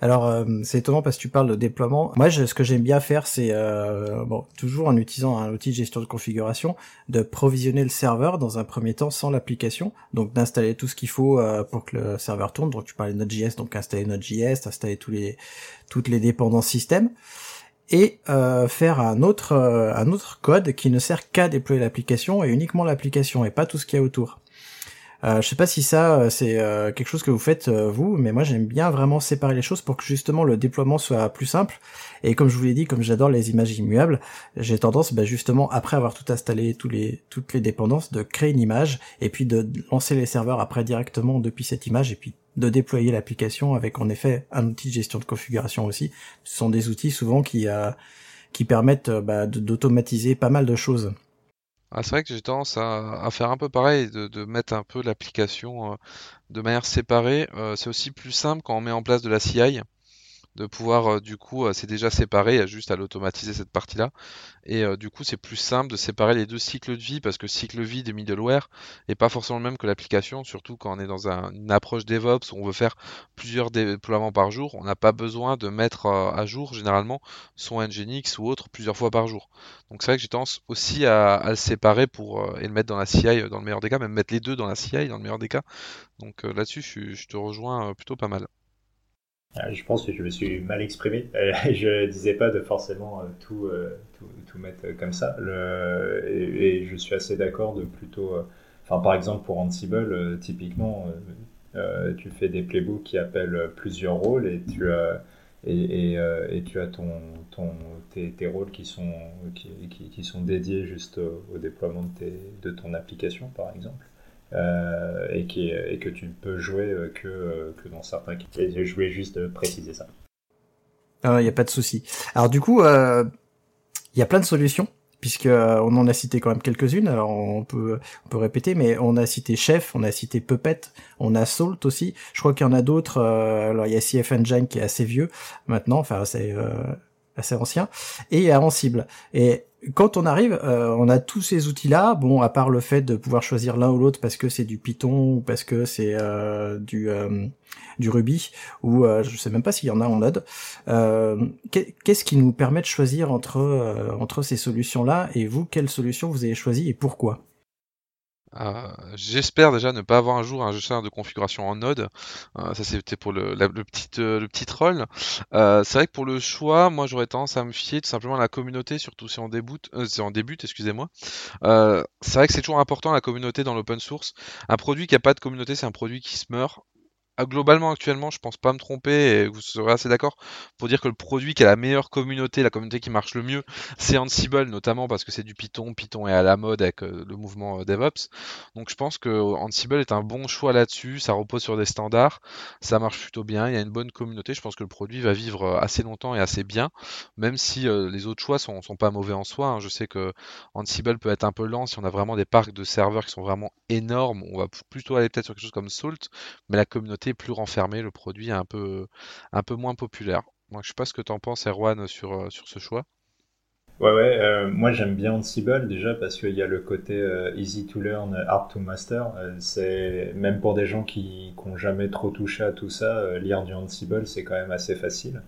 Alors euh, c'est étonnant parce que tu parles de déploiement. Moi, ce que j'aime bien faire, c'est euh, toujours en utilisant un outil de gestion de configuration, de provisionner le serveur dans un premier temps sans l'application, donc d'installer tout ce qu'il faut euh, pour que le serveur tourne. Donc tu parlais de Node.js, donc installer Node.js, installer tous les toutes les dépendances système et faire un autre un autre code qui ne sert qu'à déployer l'application et uniquement l'application et pas tout ce qu'il y a autour. Euh, je sais pas si ça euh, c'est euh, quelque chose que vous faites euh, vous, mais moi j'aime bien vraiment séparer les choses pour que justement le déploiement soit plus simple. Et comme je vous l'ai dit, comme j'adore les images immuables, j'ai tendance bah, justement après avoir tout installé, tous les, toutes les dépendances, de créer une image et puis de lancer les serveurs après directement depuis cette image et puis de déployer l'application avec en effet un outil de gestion de configuration aussi. Ce sont des outils souvent qui qui permettent bah, d'automatiser pas mal de choses. Ah, c'est vrai que j'ai tendance à, faire un peu pareil, de, de mettre un peu l'application euh, de manière séparée. Euh, c'est aussi plus simple quand on met en place de la CI de pouvoir euh, du coup euh, c'est déjà séparé, il y a juste à l'automatiser cette partie-là. Et euh, du coup c'est plus simple de séparer les deux cycles de vie parce que le cycle de vie des middleware est pas forcément le même que l'application, surtout quand on est dans une approche DevOps où on veut faire plusieurs déploiements par jour, on n'a pas besoin de mettre à jour généralement son Nginx ou autre plusieurs fois par jour. Donc c'est vrai que j'ai tendance aussi à, le séparer pour et le mettre dans la CI dans le meilleur des cas, même mettre les deux dans la CI dans le meilleur des cas. Donc là-dessus je te rejoins plutôt pas mal. Ah, je pense que je me suis mal exprimé. je disais pas de forcément euh, tout, euh, tout, tout, mettre comme ça. Et, je suis assez d'accord de plutôt. Euh, enfin, par exemple, pour Ansible, typiquement, tu fais des playbooks qui appellent plusieurs rôles et tu as. Et, et, tu as ton, ton, tes, tes rôles qui sont, qui, qui, sont dédiés juste au, déploiement de, tes, de ton application, par exemple. Euh, et, qui, et, que tu ne peux jouer euh, que, euh, que dans certains cas. Et je voulais juste préciser ça. Il n'y a pas de souci. Alors du coup, il y a plein de solutions puisque on en a cité quand même quelques-unes. Alors on peut on peut répéter, mais on a cité Chef, on a cité Puppet, on a Salt aussi. Je crois qu'il y en a d'autres. alors il y a CF Engine qui est assez vieux maintenant, enfin c'est assez ancien, et il y a Ansible. Et quand on arrive, euh, on a tous ces outils-là. Bon, à part le fait de pouvoir choisir l'un ou l'autre parce que c'est du Python ou parce que c'est euh, du euh, du Ruby ou je sais même pas s'il y en a en Node. Qu'est-ce qui nous permet de choisir entre entre ces solutions-là? Et vous, quelle solution vous avez choisi et pourquoi? Euh, j'espère déjà ne pas avoir un jour un gestionnaire de configuration en Node. Euh, ça c'était pour le, le, petit, euh, le petit troll. c'est vrai que pour le choix, moi j'aurais tendance à me fier tout simplement à la communauté, surtout si on débute, si on débute, excusez-moi. c'est vrai que c'est toujours important la communauté dans l'open source. Un produit qui a pas de communauté, c'est un produit qui se meurt. Ah, globalement actuellement, je pense pas me tromper et vous serez assez d'accord pour dire que le produit qui a la meilleure communauté, la communauté qui marche le mieux, c'est Ansible notamment parce que c'est du Python, Python est à la mode avec euh, le mouvement euh, DevOps. Donc je pense que Ansible est un bon choix là-dessus, ça repose sur des standards, ça marche plutôt bien, il y a une bonne communauté, je pense que le produit va vivre euh, assez longtemps et assez bien, même si les autres choix sont, sont pas mauvais en soi. Hein. Je sais que Ansible peut être un peu lent si on a vraiment des parcs de serveurs qui sont vraiment énormes, on va plutôt aller peut-être sur quelque chose comme Salt, mais la communauté plus renfermé, le produit est un peu, un peu moins populaire. Donc, je sais pas ce que tu en penses, Erwan, sur, euh, sur ce choix. Ouais, ouais, euh, moi j'aime bien Ansible déjà parce qu'il y a le côté euh, easy to learn, hard to master. c'est même pour des gens qui n'ont jamais trop touché à tout ça, lire du Ansible c'est quand même assez facile.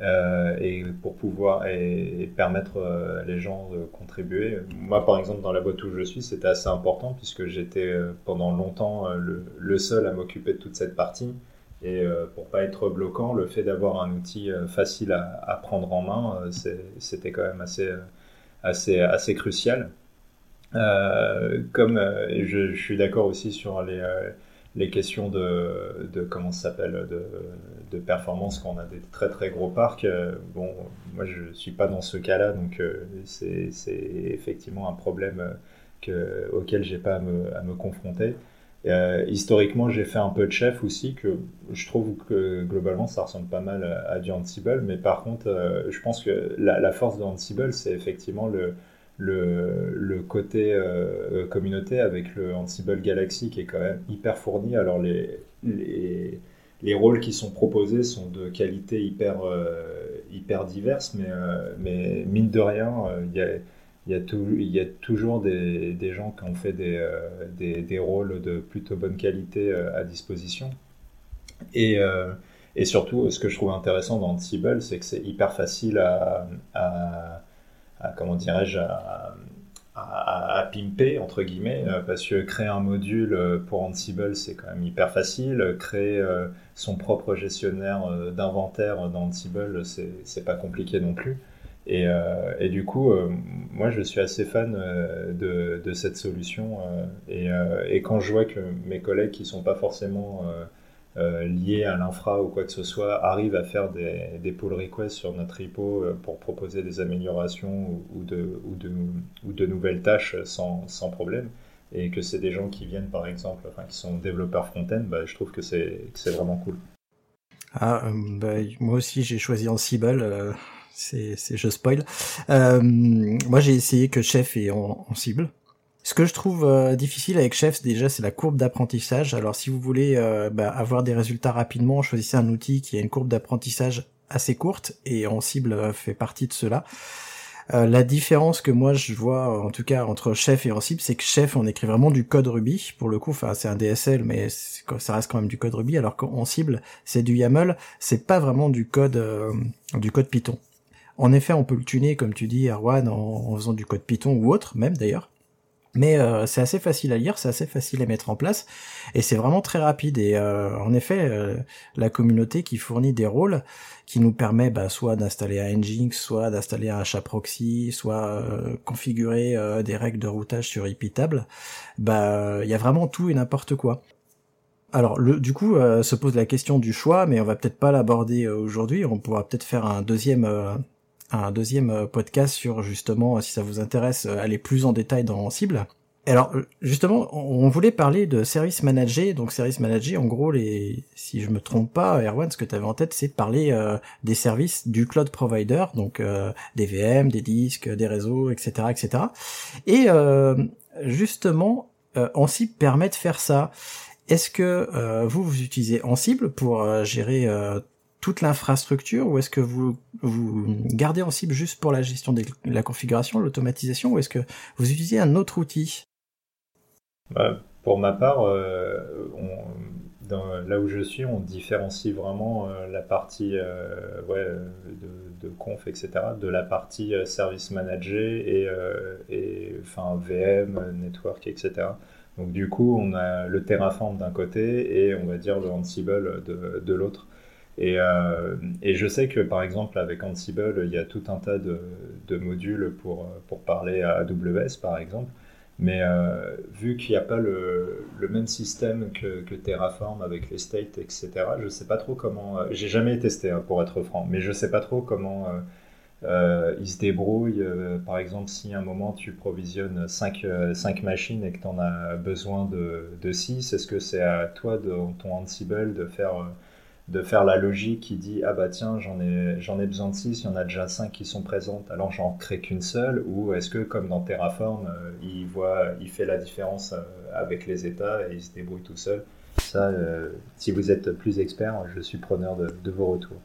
Euh, et pour pouvoir et, permettre euh, les gens de contribuer. Moi, par exemple, dans la boîte où je suis, c'était assez important puisque j'étais euh, pendant longtemps le, seul à m'occuper de toute cette partie. Et pour pas être bloquant, le fait d'avoir un outil facile à, prendre en main, c'était quand même assez, assez, assez crucial. comme je, suis d'accord aussi sur les les questions de, comment ça s'appelle de, performance quand on a des très très gros parcs. Euh, bon, moi je suis pas dans ce cas-là, donc euh, c'est effectivement un problème euh, que, auquel j'ai pas à me, confronter. historiquement, j'ai fait un peu de chef aussi, que je trouve que globalement ça ressemble pas mal à, du Ansible, mais par contre, je pense que la, la force de Ansible, c'est effectivement le, le, côté euh, communauté avec le Ansible Galaxy qui est quand même hyper fourni. Alors les, les, les rôles qui sont proposés sont de qualité hyper, euh, hyper diverse, mais, euh, mais mine de rien, il y a, y, a y a toujours des, des, gens qui ont fait des, des, des, rôles de plutôt bonne qualité à disposition. Et, Et surtout, ce que je trouve intéressant dans Ansible, c'est que c'est hyper facile à, comment dirais-je, à, pimper, entre guillemets, euh, parce que créer un module euh, pour Ansible, c'est quand même hyper facile. Créer euh, son propre gestionnaire d'inventaire dans Ansible, c'est pas compliqué non plus. Et, du coup, moi, je suis assez fan de, cette solution. Et, et, quand je vois que mes collègues qui sont pas forcément euh, liés à l'infra ou quoi que ce soit arrivent à faire des, des pull requests sur notre repo euh, pour proposer des améliorations ou, de, ou, de, ou de nouvelles tâches sans, sans problème et que c'est des gens qui viennent par exemple, enfin qui sont développeurs front-end, bah, je trouve que c'est vraiment cool. Ah, euh, bah, moi aussi j'ai choisi Ansible, euh, c'est je spoil. Euh, moi j'ai essayé que Chef et en, en cible. Ce que je trouve euh, difficile avec Chef, déjà, c'est la courbe d'apprentissage. Alors, si vous voulez euh, bah, avoir des résultats rapidement, choisissez un outil qui a une courbe d'apprentissage assez courte, et en cible euh, fait partie de cela. la différence que moi je vois, en tout cas entre Chef et en cible, c'est que Chef, on écrit vraiment du code Ruby. Pour le coup, enfin, c'est un DSL, mais ça reste quand même du code Ruby, alors qu'en cible, c'est du YAML. C'est pas vraiment du code, du code Python. En effet, on peut le tuner, comme tu dis, Erwan, en faisant du code Python ou autre, même d'ailleurs. Mais euh, c'est assez facile à lire, c'est assez facile à mettre en place, et c'est vraiment très rapide. Et euh, en effet, euh, la communauté qui fournit des rôles, qui nous permet bah, soit d'installer un Nginx, soit d'installer un HAProxy, soit configurer des règles de routage sur Iptable, bah il y a vraiment tout et n'importe quoi. Alors, du coup, se pose la question du choix, mais on va peut-être pas l'aborder aujourd'hui. On pourra peut-être faire un deuxième un deuxième euh, podcast sur justement, si ça vous intéresse, euh, aller plus en détail dans cible. Alors justement, on voulait parler de service manager. Donc service manager, en gros, les, si je me trompe pas, Erwan, ce que tu avais en tête, c'est de parler euh, des services du cloud provider, donc des VM, des disques, des réseaux, etc., etc. Et justement, Ansible permet de faire ça. Est-ce que vous vous utilisez Ansible pour gérer toute l'infrastructure ou est-ce que vous, gardez en cible juste pour la gestion de la configuration, l'automatisation ou est-ce que vous utilisez un autre outil? Bah, Pour ma part, euh, là où je suis, on différencie vraiment euh, la partie euh, de, conf, etc., de la partie service manager et, VM, network, etc. Donc du coup, on a le Terraform d'un côté et on va dire le Ansible de l'autre. Et, euh, et, je sais que par exemple avec Ansible, il y a tout un tas de, modules pour, pour parler à AWS par exemple. Mais euh, vu qu'il n'y a pas le, même système que, Terraform avec les states, etc., je ne sais pas trop comment. Euh, j'ai jamais testé hein, pour être franc, mais je ne sais pas trop comment euh, ils se débrouillent. par exemple, si à un moment tu provisionnes 5, 5 machines et que tu en as besoin de, de 6, est-ce que c'est à toi, de ton Ansible, de faire de faire la logique qui dit ah bah tiens j'en ai j'en ai besoin de 6, il y en a déjà 5 qui sont présentes, alors j'en crée qu'une seule ou est-ce que comme dans Terraform euh, il voit il fait la différence euh, avec les états et il se débrouille tout seul? Ça euh, si vous êtes plus expert, je suis preneur de, vos retours.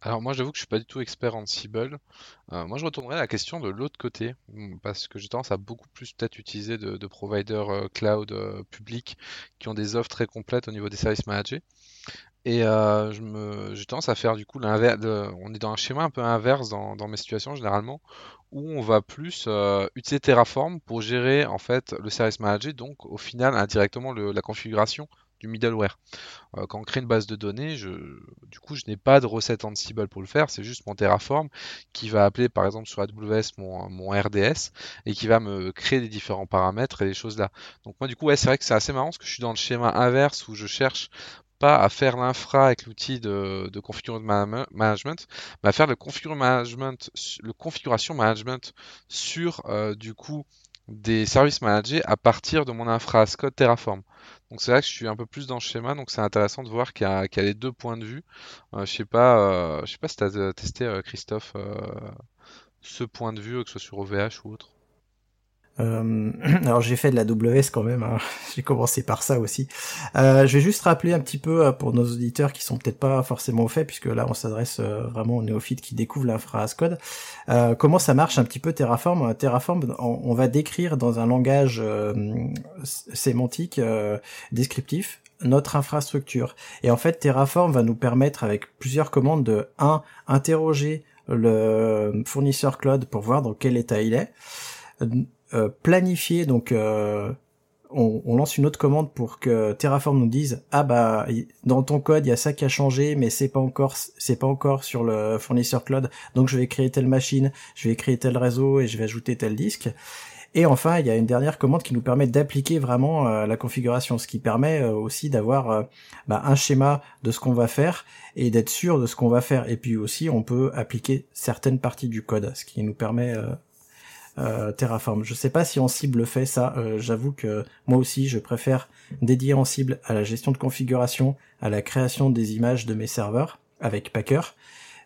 Alors moi j'avoue que je suis pas du tout expert en Sible. moi je retournerai à la question de l'autre côté parce que j'ai tendance à beaucoup plus peut-être utiliser de, de providers cloud publics qui ont des offres très complètes au niveau des services managés. Et euh, je me, j'ai tendance à faire du coup l'inverse. On est dans un schéma un peu inverse dans, mes situations généralement, où on va plus euh, utiliser Terraform pour gérer en fait le service manager, donc au final indirectement la configuration du middleware. Euh, quand on crée une base de données, je, du coup je n'ai pas de recette Ansible pour le faire, c'est juste mon Terraform qui va appeler par exemple sur AWS mon, mon RDS et qui va me créer des différents paramètres et des choses là. Donc moi du coup ouais, c'est vrai que c'est assez marrant parce que je suis dans le schéma inverse où je cherche à faire l'infra avec l'outil de, configuration management, mais à faire le, management, le configuration management sur euh, du coup des services managés à partir de mon infra code Terraform. Donc c'est là que je suis un peu plus dans le schéma, donc c'est intéressant de voir qu'il y, a les deux points de vue. Euh, je sais pas, euh, je sais pas si tu as testé Christophe ce point de vue, que ce soit sur OVH ou autre. Euh, alors j'ai fait de la WS quand même, hein. j'ai commencé par ça aussi. Euh, je vais juste rappeler un petit peu euh, pour nos auditeurs qui sont peut-être pas forcément au fait, puisque là on s'adresse euh, vraiment aux néophytes qui découvrent l'infra as code. Euh, comment ça marche un petit peu Terraform? Terraform, on, va décrire dans un langage sémantique descriptif notre infrastructure. Et en fait, Terraform va nous permettre avec plusieurs commandes de 1. interroger le fournisseur cloud pour voir dans quel état il est euh, planifier donc euh, on, lance une autre commande pour que Terraform nous dise ah bah dans ton code il y a ça qui a changé mais c'est pas encore c'est pas encore sur le fournisseur cloud. Donc je vais créer telle machine je vais créer tel réseau et je vais ajouter tel disque et enfin il y a une dernière commande qui nous permet d'appliquer vraiment euh, la configuration ce qui permet aussi d'avoir bah, un schéma de ce qu'on va faire et d'être sûr de ce qu'on va faire. Et puis aussi on peut appliquer certaines parties du code ce qui nous permet Terraform. Je sais pas si Ansible fait ça. Euh, j'avoue que moi aussi, je préfère dédier Ansible à la gestion de configuration, à la création des images de mes serveurs avec Packer,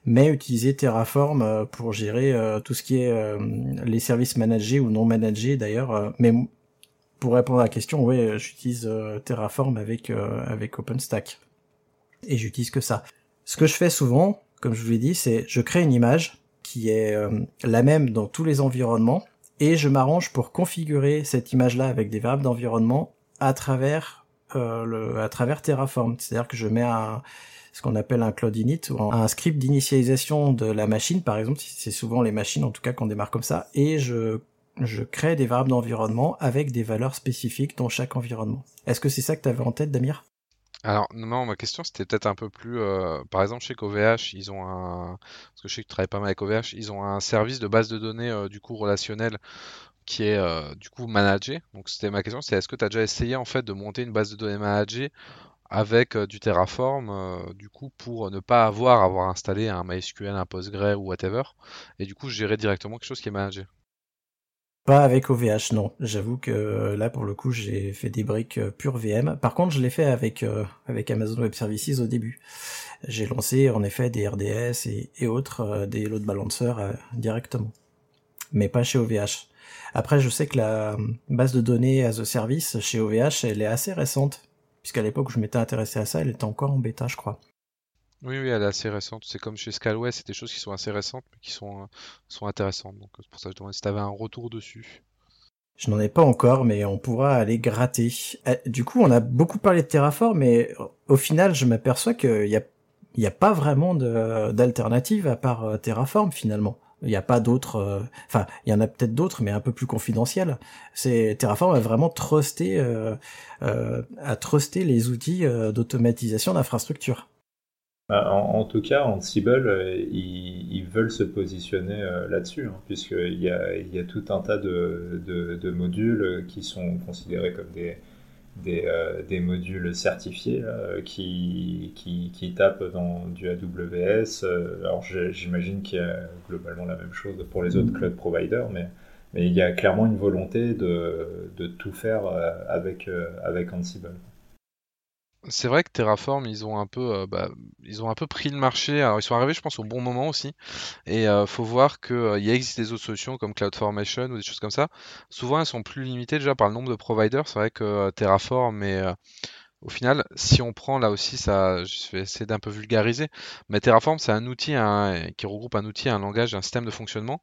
mais utiliser Terraform euh, pour gérer tout ce qui est les services managés ou non managés d'ailleurs. mais pour répondre à la question, oui, j'utilise Terraform avec avec OpenStack et j'utilise que ça. Ce que je fais souvent, comme je vous l'ai dit, c'est je crée une image qui est euh, la même dans tous les environnements, et je m'arrange pour configurer cette image-là avec des variables d'environnement à travers euh, à travers Terraform. C'est-à-dire que je mets un, ce qu'on appelle un cloud init ou un script d'initialisation de la machine, par exemple, c'est souvent les machines en tout cas qu'on démarre comme ça, et je je crée des variables d'environnement avec des valeurs spécifiques dans chaque environnement. Est-ce que c'est ça que tu avais en tête, Damir? Alors, non, ma question c'était peut-être un peu plus. Euh, par exemple, chez OVH, ils ont un. Parce que je sais que tu travailles pas mal avec OVH, ils ont un service de base de données euh, du coup relationnel qui est euh, du coup managé. Donc, c'était ma question c'est est-ce que tu as déjà essayé en fait de monter une base de données managée avec du Terraform du coup pour ne pas avoir à avoir installé un MySQL, un Postgre ou whatever et du coup gérer directement quelque chose qui est managé? Pas avec OVH, non. J'avoue que euh, là, pour le coup, j'ai fait des briques euh, pure VM. Par contre, je l'ai fait avec euh, avec Amazon Web Services au début. J'ai lancé en effet des RDS et, autres, des load balancers directement, mais pas chez OVH. Après, je sais que la base de données as a service chez OVH, elle est assez récente, puisqu'à l'époque où je m'étais intéressé à ça, elle était encore en bêta, je crois. Oui, oui, elle est assez récente. C'est comme chez Scalway, c'est des choses qui sont assez récentes, mais qui sont, euh, sont intéressantes. Donc c'est pour ça que je demande si tu avais un retour dessus. Je n'en ai pas encore, mais on pourra aller gratter. Euh, du coup, on a beaucoup parlé de Terraform, mais au final, je m'aperçois qu'il y a, y a pas vraiment d'alternative à part euh, Terraform finalement. Il n'y a pas d'autres, enfin, il y en a peut-être d'autres, mais un peu plus confidentiels. C'est Terraform a vraiment trusté, euh, a trusté les outils d'automatisation d'infrastructure. Bah, en, tout cas, Ansible, euh, ils, veulent se positionner euh, là-dessus, hein, puisqu'il y a, il y a tout un tas de, modules qui sont considérés comme des, euh, modules certifiés qui, tapent dans du AWS. alors j'imagine qu'il y a globalement la même chose pour les autres cloud providers, mais, il y a clairement une volonté de, tout faire avec Ansible. C'est vrai que Terraform, ils ont un peu, euh, bah, ils ont un peu pris le marché. Alors, ils sont arrivés, je pense, au bon moment aussi. Et euh, faut voir qu'il euh, existe des autres solutions comme CloudFormation ou des choses comme ça. Souvent, elles sont plus limitées déjà par le nombre de providers. C'est vrai que Terraform et au final, si on prend là aussi, ça, je vais essayer d'un peu vulgariser, mais Terraform, c'est un outil qui regroupe un outil, un langage, un système de fonctionnement.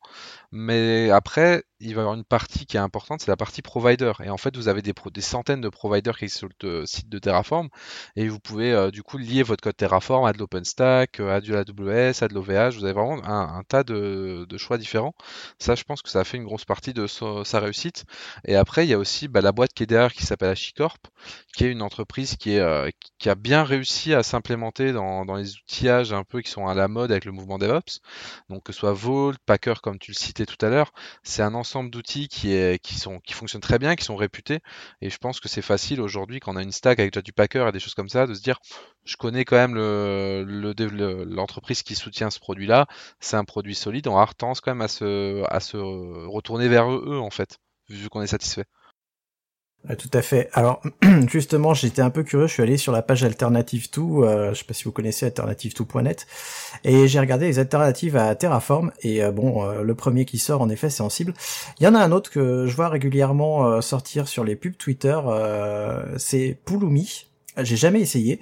Mais après, il va y avoir une partie qui est importante, c'est la partie provider. Et en fait, vous avez des, centaines de providers qui sont sur le site de Terraform, et vous pouvez euh, du coup lier votre code Terraform à de l'OpenStack, euh, à du AWS, à de l'OVH. Vous avez vraiment un, tas de, choix différents. Ça, je pense que ça fait une grosse partie de sa réussite. Et après, il y a aussi bah, la boîte qui est derrière, qui s'appelle HashiCorp, qui est une entreprise euh, qui a bien réussi à s'implémenter dans, les outillages un peu qui sont à la mode avec le mouvement DevOps. Donc que ce soit Vault, Packer, comme tu le citais tout à l'heure, c'est un ensemble d'outils qui, qui, fonctionnent très bien, qui sont réputés. Et je pense que c'est facile aujourd'hui, quand on a une stack avec déjà du Packer et des choses comme ça, de se dire je connais quand même l'entreprise le, qui soutient ce produit-là, c'est un produit solide, on a tendance quand même à se, à se retourner vers eux, en fait, vu qu'on est satisfait. Tout à fait. Alors justement, j'étais un peu curieux, je suis allé sur la page Alternative 2, euh, je sais pas si vous connaissez alternative2.net, et j'ai regardé les alternatives à Terraform, et euh, bon, euh, le premier qui sort en effet c'est Ansible. Il y en a un autre que je vois régulièrement euh, sortir sur les pubs Twitter, c'est Pulumi. J'ai jamais essayé.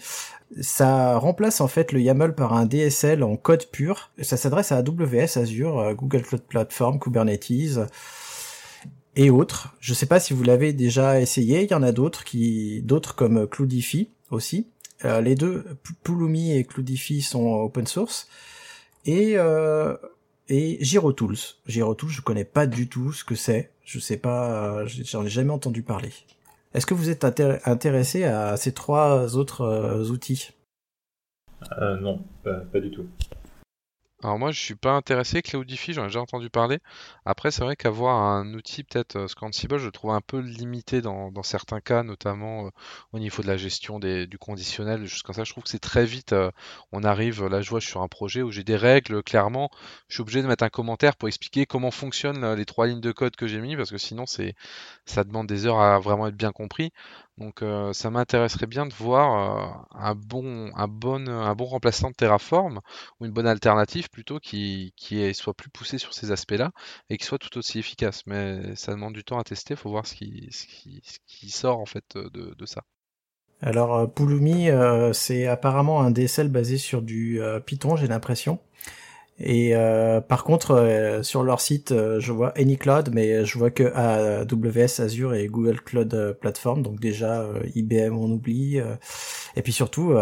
Ça remplace en fait le YAML par un DSL en code pur. Ça s'adresse à AWS, Azure, Google Cloud Platform, Kubernetes et autres. Je sais pas si vous l'avez déjà essayé. Il y en a d'autres qui, d'autres comme Cloudify aussi. Euh, les deux, Pulumi et Cloudify sont open source. Et euh, et GiroTools. GiroTools, je connais pas du tout ce que c'est. Je sais pas, j'en ai jamais entendu parler. Est-ce que vous êtes intéressé à ces trois autres euh, outils? Euh, Non, pas, du tout. Alors moi, je suis pas intéressé. Cloudify, j'en ai déjà entendu parler. Après, c'est vrai qu'avoir un outil peut-être euh, Scansible, je le trouve un peu limité dans, dans certains cas, notamment euh, au niveau de la gestion des, du conditionnel, des choses comme ça. Je trouve que c'est très vite. Euh, on arrive, là, je vois, je suis sur un projet où j'ai des règles. Clairement, je suis obligé de mettre un commentaire pour expliquer comment fonctionnent les trois lignes de code que j'ai mis, parce que sinon, c'est, ça demande des heures à vraiment être bien compris. Donc euh, ça m'intéresserait bien de voir euh, un, bon, un, bon, remplaçant de Terraform ou une bonne alternative plutôt qui, soit plus poussé sur ces aspects-là et qui soit tout aussi efficace. Mais ça demande du temps à tester, il faut voir ce qui, sort en fait de, de ça. Alors euh, Pulumi, c'est apparemment un DSL basé sur du Python, j'ai l'impression. Et euh, par contre, euh, sur leur site, euh, je vois AnyCloud, mais je vois que AWS, Azure et Google Cloud Platform. Donc déjà, IBM on oublie. et puis surtout,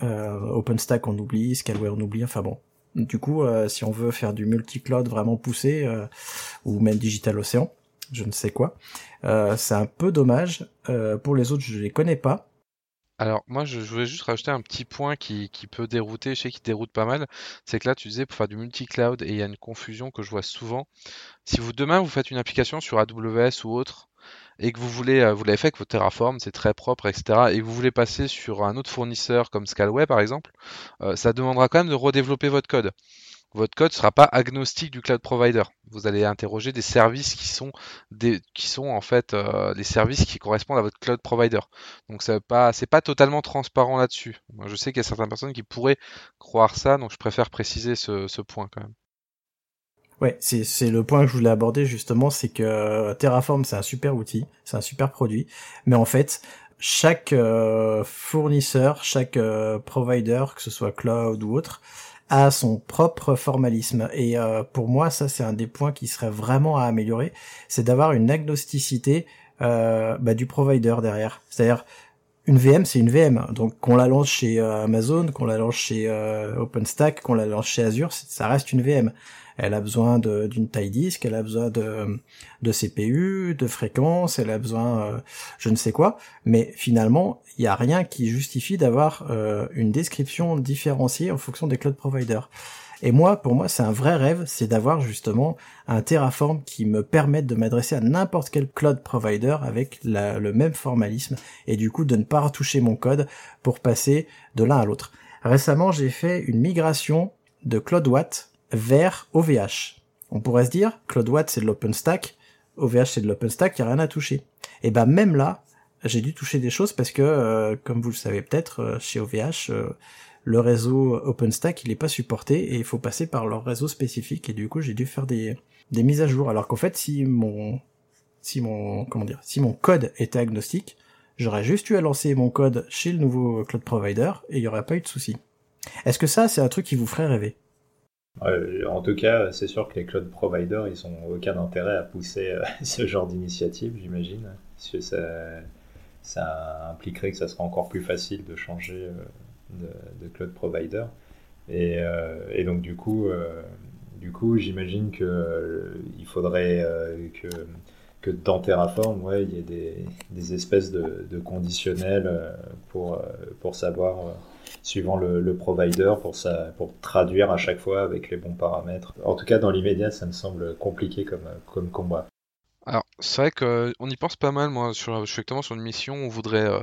OpenStack on oublie, Scaleway on oublie. Enfin bon. Du coup, si on veut faire du multi-cloud vraiment poussé, ou même Digital Ocean, je ne sais quoi, c'est un peu dommage. pour les autres, je les connais pas. Alors moi je voulais juste rajouter un petit point qui, peut dérouter, je sais qu'il déroute pas mal, c'est que là tu disais pour faire du multi-cloud et il y a une confusion que je vois souvent. Si vous demain vous faites une application sur AWS ou autre et que vous voulez, euh, vous l'avez fait avec votre Terraform, c'est très propre, etc. et que vous voulez passer sur un autre fournisseur comme Scalway par exemple, euh, ça demandera quand même de redévelopper votre code votre code ne sera pas agnostique du cloud provider. Vous allez interroger des services qui sont des, qui sont en fait euh, des services qui correspondent à votre cloud provider. Donc c'est pas c'est pas totalement transparent là-dessus. Je sais qu'il y a certaines personnes qui pourraient croire ça, donc je préfère préciser ce, ce point quand même. Ouais, c'est le point que je voulais aborder justement, c'est que Terraform c'est un super outil, c'est un super produit, mais en fait chaque euh, fournisseur, chaque euh, provider, que ce soit cloud ou autre, a son propre formalisme. Et euh, pour moi, ça c'est un des points qui serait vraiment à améliorer, c'est d'avoir une agnosticité euh, bah, du provider derrière. C'est-à-dire une VM, c'est une VM. Donc qu'on la lance chez euh, Amazon, qu'on la lance chez OpenStack, qu'on la lance chez Azure, ça reste une VM. Elle a besoin d'une taille disque, elle a besoin de, CPU, de fréquence, elle a besoin euh, je ne sais quoi, mais finalement, il n'y a rien qui justifie d'avoir euh, une description différenciée en fonction des cloud providers. Et moi, pour moi, c'est un vrai rêve, c'est d'avoir justement un Terraform qui me permette de m'adresser à n'importe quel cloud provider avec le même formalisme et du coup de ne pas retoucher mon code pour passer de l'un à l'autre. Récemment, j'ai fait une migration de CloudWatt vers OVH. On pourrait se dire, CloudWatt c'est de l'OpenStack, OVH c'est de l'OpenStack, il n'y a rien à toucher. Et ben même là, j'ai dû toucher des choses parce que, euh, comme vous le savez peut-être, euh, chez OVH, euh, le réseau OpenStack il n'est pas supporté et il faut passer par leur réseau spécifique et du coup j'ai dû faire des, des mises à jour. Alors qu'en fait si mon si mon comment dire si mon code était agnostique, j'aurais juste eu à lancer mon code chez le nouveau cloud provider et il n'y aurait pas eu de souci. Est-ce que ça c'est un truc qui vous ferait rêver? En tout cas, c'est sûr que les cloud providers, ils ont aucun intérêt à pousser euh, ce genre d'initiative, j'imagine, parce que ça, impliquerait que ça sera encore plus facile de changer euh, de, cloud provider. Et, euh, et, donc du coup, du coup, j'imagine que il faudrait que dans Terraform, ouais, il y ait des, espèces de, conditionnels pour, pour savoir suivant le, provider pour, pour traduire à chaque fois avec les bons paramètres. En tout cas, dans l'immédiat, ça me semble compliqué comme, comme combat. Alors, c'est vrai qu'on y pense pas mal. Moi, sur, je suis actuellement sur une mission où on voudrait euh,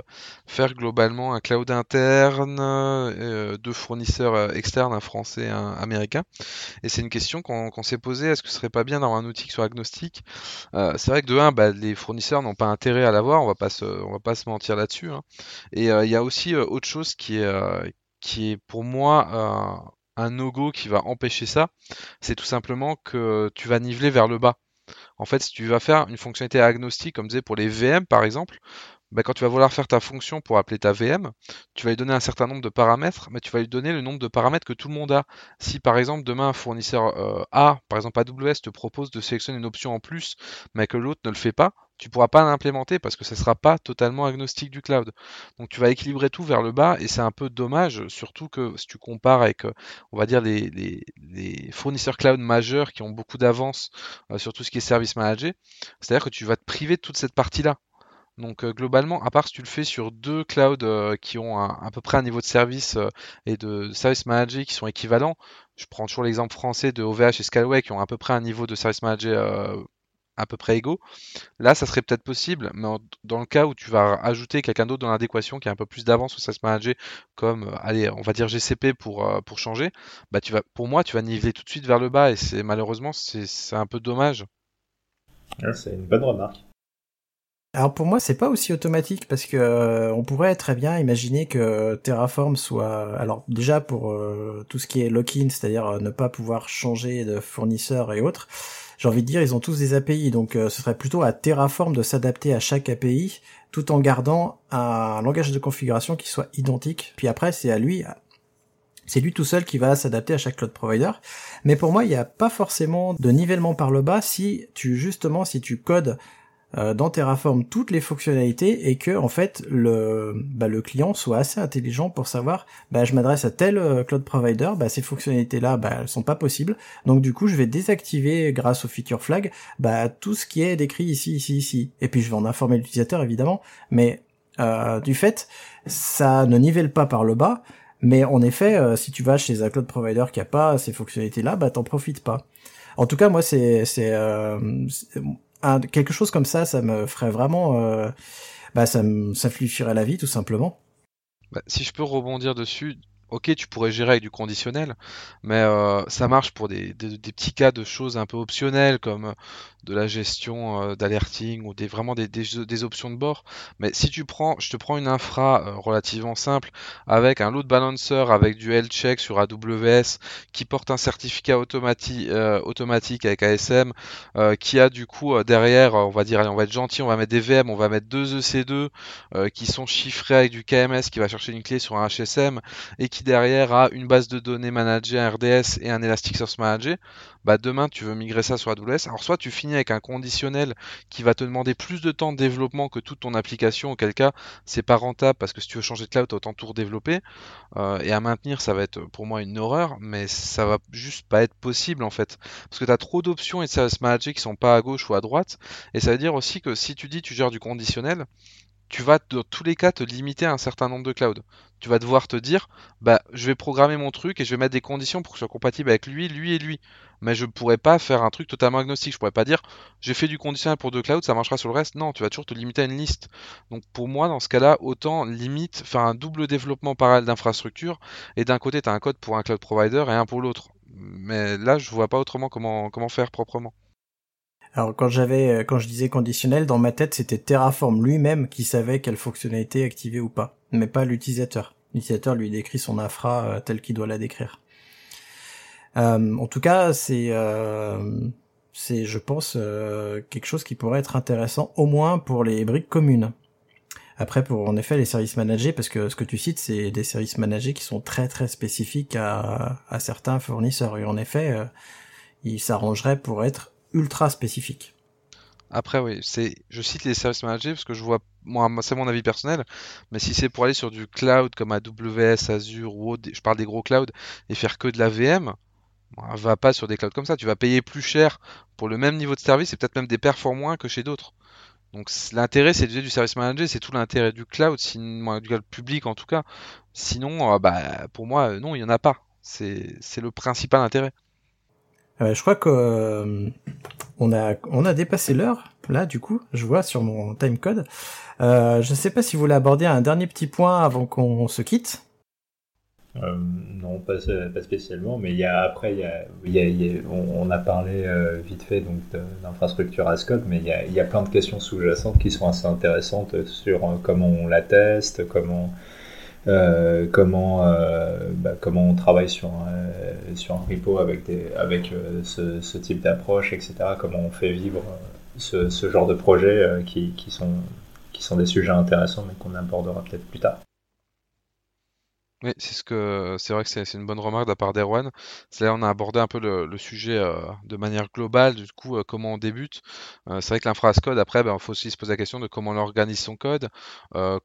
faire globalement un cloud interne, euh, deux fournisseurs euh, externes, un français et un américain. Et c'est une question qu'on s'est posée est-ce que ce serait pas bien d'avoir un outil qui soit agnostique? C'est vrai que de un, bah, les fournisseurs n'ont pas intérêt à l'avoir, on va pas se, on va pas se mentir là-dessus. Hein. Et il y a aussi autre chose qui est, qui est pour moi un no-go qui va empêcher ça. C'est tout simplement que tu vas niveler vers le bas. En fait, si tu vas faire une fonctionnalité agnostique, comme disait pour les VM par exemple, bah, quand tu vas vouloir faire ta fonction pour appeler ta VM, tu vas lui donner un certain nombre de paramètres, mais tu vas lui donner le nombre de paramètres que tout le monde a. Si par exemple demain un fournisseur euh, A, par exemple AWS, te propose de sélectionner une option en plus, mais que l'autre ne le fait pas, tu pourras pas l'implémenter parce que ce sera pas totalement agnostique du cloud. Donc tu vas équilibrer tout vers le bas et c'est un peu dommage, surtout que si tu compares avec, euh, on va dire, les, fournisseurs cloud majeurs qui ont beaucoup d'avance euh, sur tout ce qui est service managé, c'est-à-dire que tu vas te priver de toute cette partie-là. Donc euh, globalement, à part si tu le fais sur deux clouds qui ont à peu près un niveau de service et de service manager qui sont équivalents, je prends toujours l'exemple français de OVH et Scalway qui ont à peu près un niveau de service manager à peu près égaux. Là, ça serait peut-être possible, mais dans le cas où tu vas ajouter quelqu'un d'autre dans l'adéquation qui a un peu plus d'avance sur SaaS Manager, comme, euh, allez, on va dire GCP pour, euh, pour changer, bah tu vas, pour moi, tu vas niveler tout de suite vers le bas et c'est malheureusement, c'est un peu dommage. c'est une bonne remarque. Alors pour moi, c'est pas aussi automatique parce que euh, on pourrait très bien imaginer que Terraform soit alors déjà pour tout ce qui est lock-in, c'est-à-dire ne pas pouvoir changer de fournisseur et autres j'ai envie de dire, ils ont tous des API, donc euh, ce serait plutôt à Terraform de s'adapter à chaque API, tout en gardant un langage de configuration qui soit identique. Puis après, c'est à lui, c'est lui tout seul qui va s'adapter à chaque cloud provider. Mais pour moi, il n'y a pas forcément de nivellement par le bas si tu justement si tu codes euh, dans Terraform toutes les fonctionnalités et que en fait le bah, le client soit assez intelligent pour savoir bah je m'adresse à tel euh, cloud provider bah ces fonctionnalités là bah elles sont pas possibles. Donc du coup je vais désactiver grâce au feature flag bah tout ce qui est décrit ici ici ici. Et puis je vais en informer l'utilisateur évidemment. Mais euh, du fait ça ne nivelle pas par le bas. Mais en effet si tu vas chez un cloud provider qui a pas ces fonctionnalités là bah t'en profites pas. En tout cas moi c'est c'est quelque chose comme ça, ça me ferait vraiment, euh, bah, ça me simplifierait la vie tout simplement. Bah, si je peux rebondir dessus, ok, tu pourrais gérer avec du conditionnel, mais euh, ça marche pour des, petits cas de choses un peu optionnelles comme euh, de la gestion euh, d'alerting ou des, vraiment des, des, options de bord. Mais si tu prends, je te prends une infra relativement simple avec un load balancer avec du health check sur AWS qui porte un certificat automatique, automatique avec ASM, qui a du coup derrière, on va dire, allez, on va être gentil, on va mettre des VM, on va mettre deux EC2 qui sont chiffrés avec du KMS qui va chercher une clé sur un HSM et qui derrière a une base de données managée, un RDS et un Elasticsearch managé, bah demain tu veux migrer ça sur AWS. Alors soit tu finis avec un conditionnel qui va te demander plus de temps de développement que toute ton application, auquel cas c'est pas rentable parce que si tu veux changer de cloud, autant tout redévelopper. Euh, et à maintenir, ça va être pour moi une horreur, mais ça va juste pas être possible en fait. Parce que tu as trop d'options et de service manager qui sont pas à gauche ou à droite. Et ça veut dire aussi que si tu dis tu gères du conditionnel, tu vas dans tous les cas te limiter à un certain nombre de clouds. Tu vas devoir te dire, bah, je vais programmer mon truc et je vais mettre des conditions pour que ce soit compatible avec lui, lui et lui. Mais je pourrais pas faire un truc totalement agnostique. Je pourrais pas dire, j'ai fait du conditionnel pour deux clouds, ça marchera sur le reste. Non, tu vas toujours te limiter à une liste. Donc pour moi, dans ce cas-là, autant limite faire un double développement parallèle d'infrastructure et d'un côté, tu as un code pour un cloud provider et un pour l'autre. Mais là, je vois pas autrement comment faire proprement. Alors quand j'avais, euh, quand je disais conditionnel, dans ma tête, c'était Terraform lui-même qui savait quelle fonctionnalité activer ou pas, mais pas l'utilisateur. L'utilisateur lui décrit son infra euh, tel qu'il doit la décrire. Euh, en tout cas, c'est, c'est, je pense, quelque chose qui pourrait être intéressant, au moins pour les briques communes. Après, pour en effet les services managés, parce que ce que tu cites, c'est des services managés qui sont très très spécifiques à, à certains fournisseurs. Et en effet, ils s'arrangeraient pour être ultra spécifique. Après, oui, je cite les services managés parce que je vois, moi, c'est mon avis personnel, mais si c'est pour aller sur du cloud comme AWS, Azure ou autre, je parle des gros clouds, et faire que de la VM, va pas sur des clouds comme ça. Tu vas payer plus cher pour le même niveau de service et peut-être même des perfs moins que chez d'autres. Donc l'intérêt, c'est du service manager, c'est tout l'intérêt du cloud, du cloud public en tout cas. Sinon, euh, bah, pour moi, non, il y en a pas. C'est le principal intérêt. Euh, je crois que euh, on a on a dépassé l'heure. là, du coup, je vois sur mon timecode. Euh, je ne sais pas si vous voulez aborder un dernier petit point avant qu'on se quitte. Euh, non, pas, spécialement, mais après, on, a parlé vite fait d'infrastructure ASCODE, mais il y, a, plein de questions sous-jacentes qui sont assez intéressantes sur comment on la teste, comment, euh, comment, bah, comment on travaille sur un, sur un repo avec, des, avec ce, ce, type d'approche, etc. Comment on fait vivre ce, ce genre de projets qui, qui, sont, qui sont des sujets intéressants, mais qu'on abordera peut-être plus tard. Oui, c'est ce que c'est vrai que c'est une bonne remarque de la part d'Erwan. C'est là on a abordé un peu le, sujet euh, de manière globale, du coup euh, comment on débute. Euh, c'est vrai que l'infrascode après, ben, faut aussi se poser la question de comment on organise son code,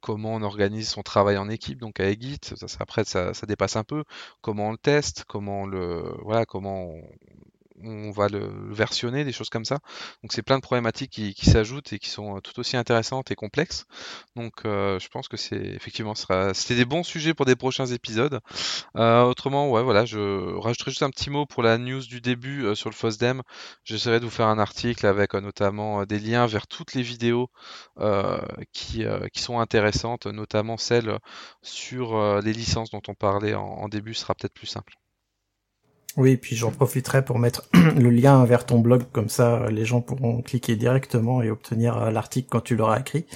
comment on organise son travail en équipe, donc avec Git. Ça, après ça, ça dépasse un peu. Comment on le teste, comment on le voilà, comment on, on va le versionner, des choses comme ça. Donc c'est plein de problématiques qui, s'ajoutent et qui sont euh, tout aussi intéressantes et complexes. Donc euh, je pense que c'est effectivement c'était des bons sujets pour des prochains épisodes. Euh, autrement, ouais voilà, je rajouterai juste un petit mot pour la news du début sur le FOSDEM. J'essaierai de vous faire un article avec notamment des liens vers toutes les vidéos qui, qui sont intéressantes, notamment celles sur les licences dont on parlait en début, sera peut-être plus simple. Oui, puis j'en profiterai pour mettre le lien vers ton blog, comme ça les gens pourront cliquer directement et obtenir euh, l'article quand tu l'auras écrit.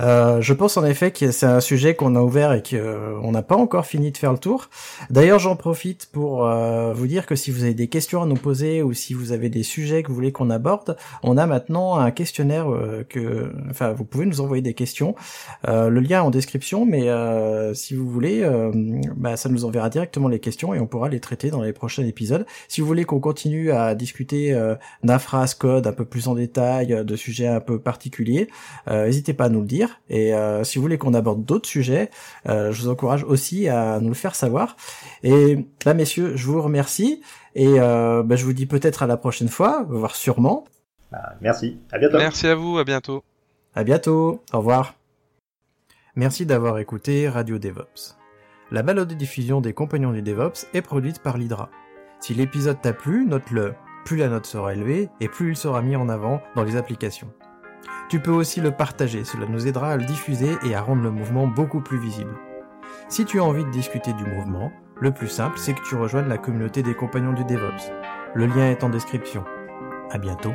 Euh, je pense en effet que c'est un sujet qu'on a ouvert et qu'on euh, n'a pas encore fini de faire le tour. D'ailleurs, j'en profite pour euh, vous dire que si vous avez des questions à nous poser ou si vous avez des sujets que vous voulez qu'on aborde, on a maintenant un questionnaire que, enfin, vous pouvez nous envoyer des questions. le lien est en description, mais si vous voulez, bah, ça nous enverra directement les questions et on pourra les traiter dans les prochaines épisode. Si vous voulez qu'on continue à discuter euh, d'infras, code un peu plus en détail, euh, de sujets un peu particuliers, euh, n'hésitez pas à nous le dire. Et si vous voulez qu'on aborde d'autres sujets, je vous encourage aussi à nous le faire savoir. Et là, messieurs, je vous remercie. Et bah, je vous dis peut-être à la prochaine fois, voire sûrement. Bah, merci, à bientôt. Merci à vous, à bientôt. À bientôt, au revoir. Merci d'avoir écouté Radio DevOps. La balade de diffusion des compagnons du DevOps est produite par l'Hydra. Si l'épisode t'a plu, note-le. Plus la note sera élevée et plus il sera mis en avant dans les applications. Tu peux aussi le partager, cela nous aidera à le diffuser et à rendre le mouvement beaucoup plus visible. Si tu as envie de discuter du mouvement, le plus simple c'est que tu rejoignes la communauté des compagnons du DevOps. Le lien est en description. À bientôt.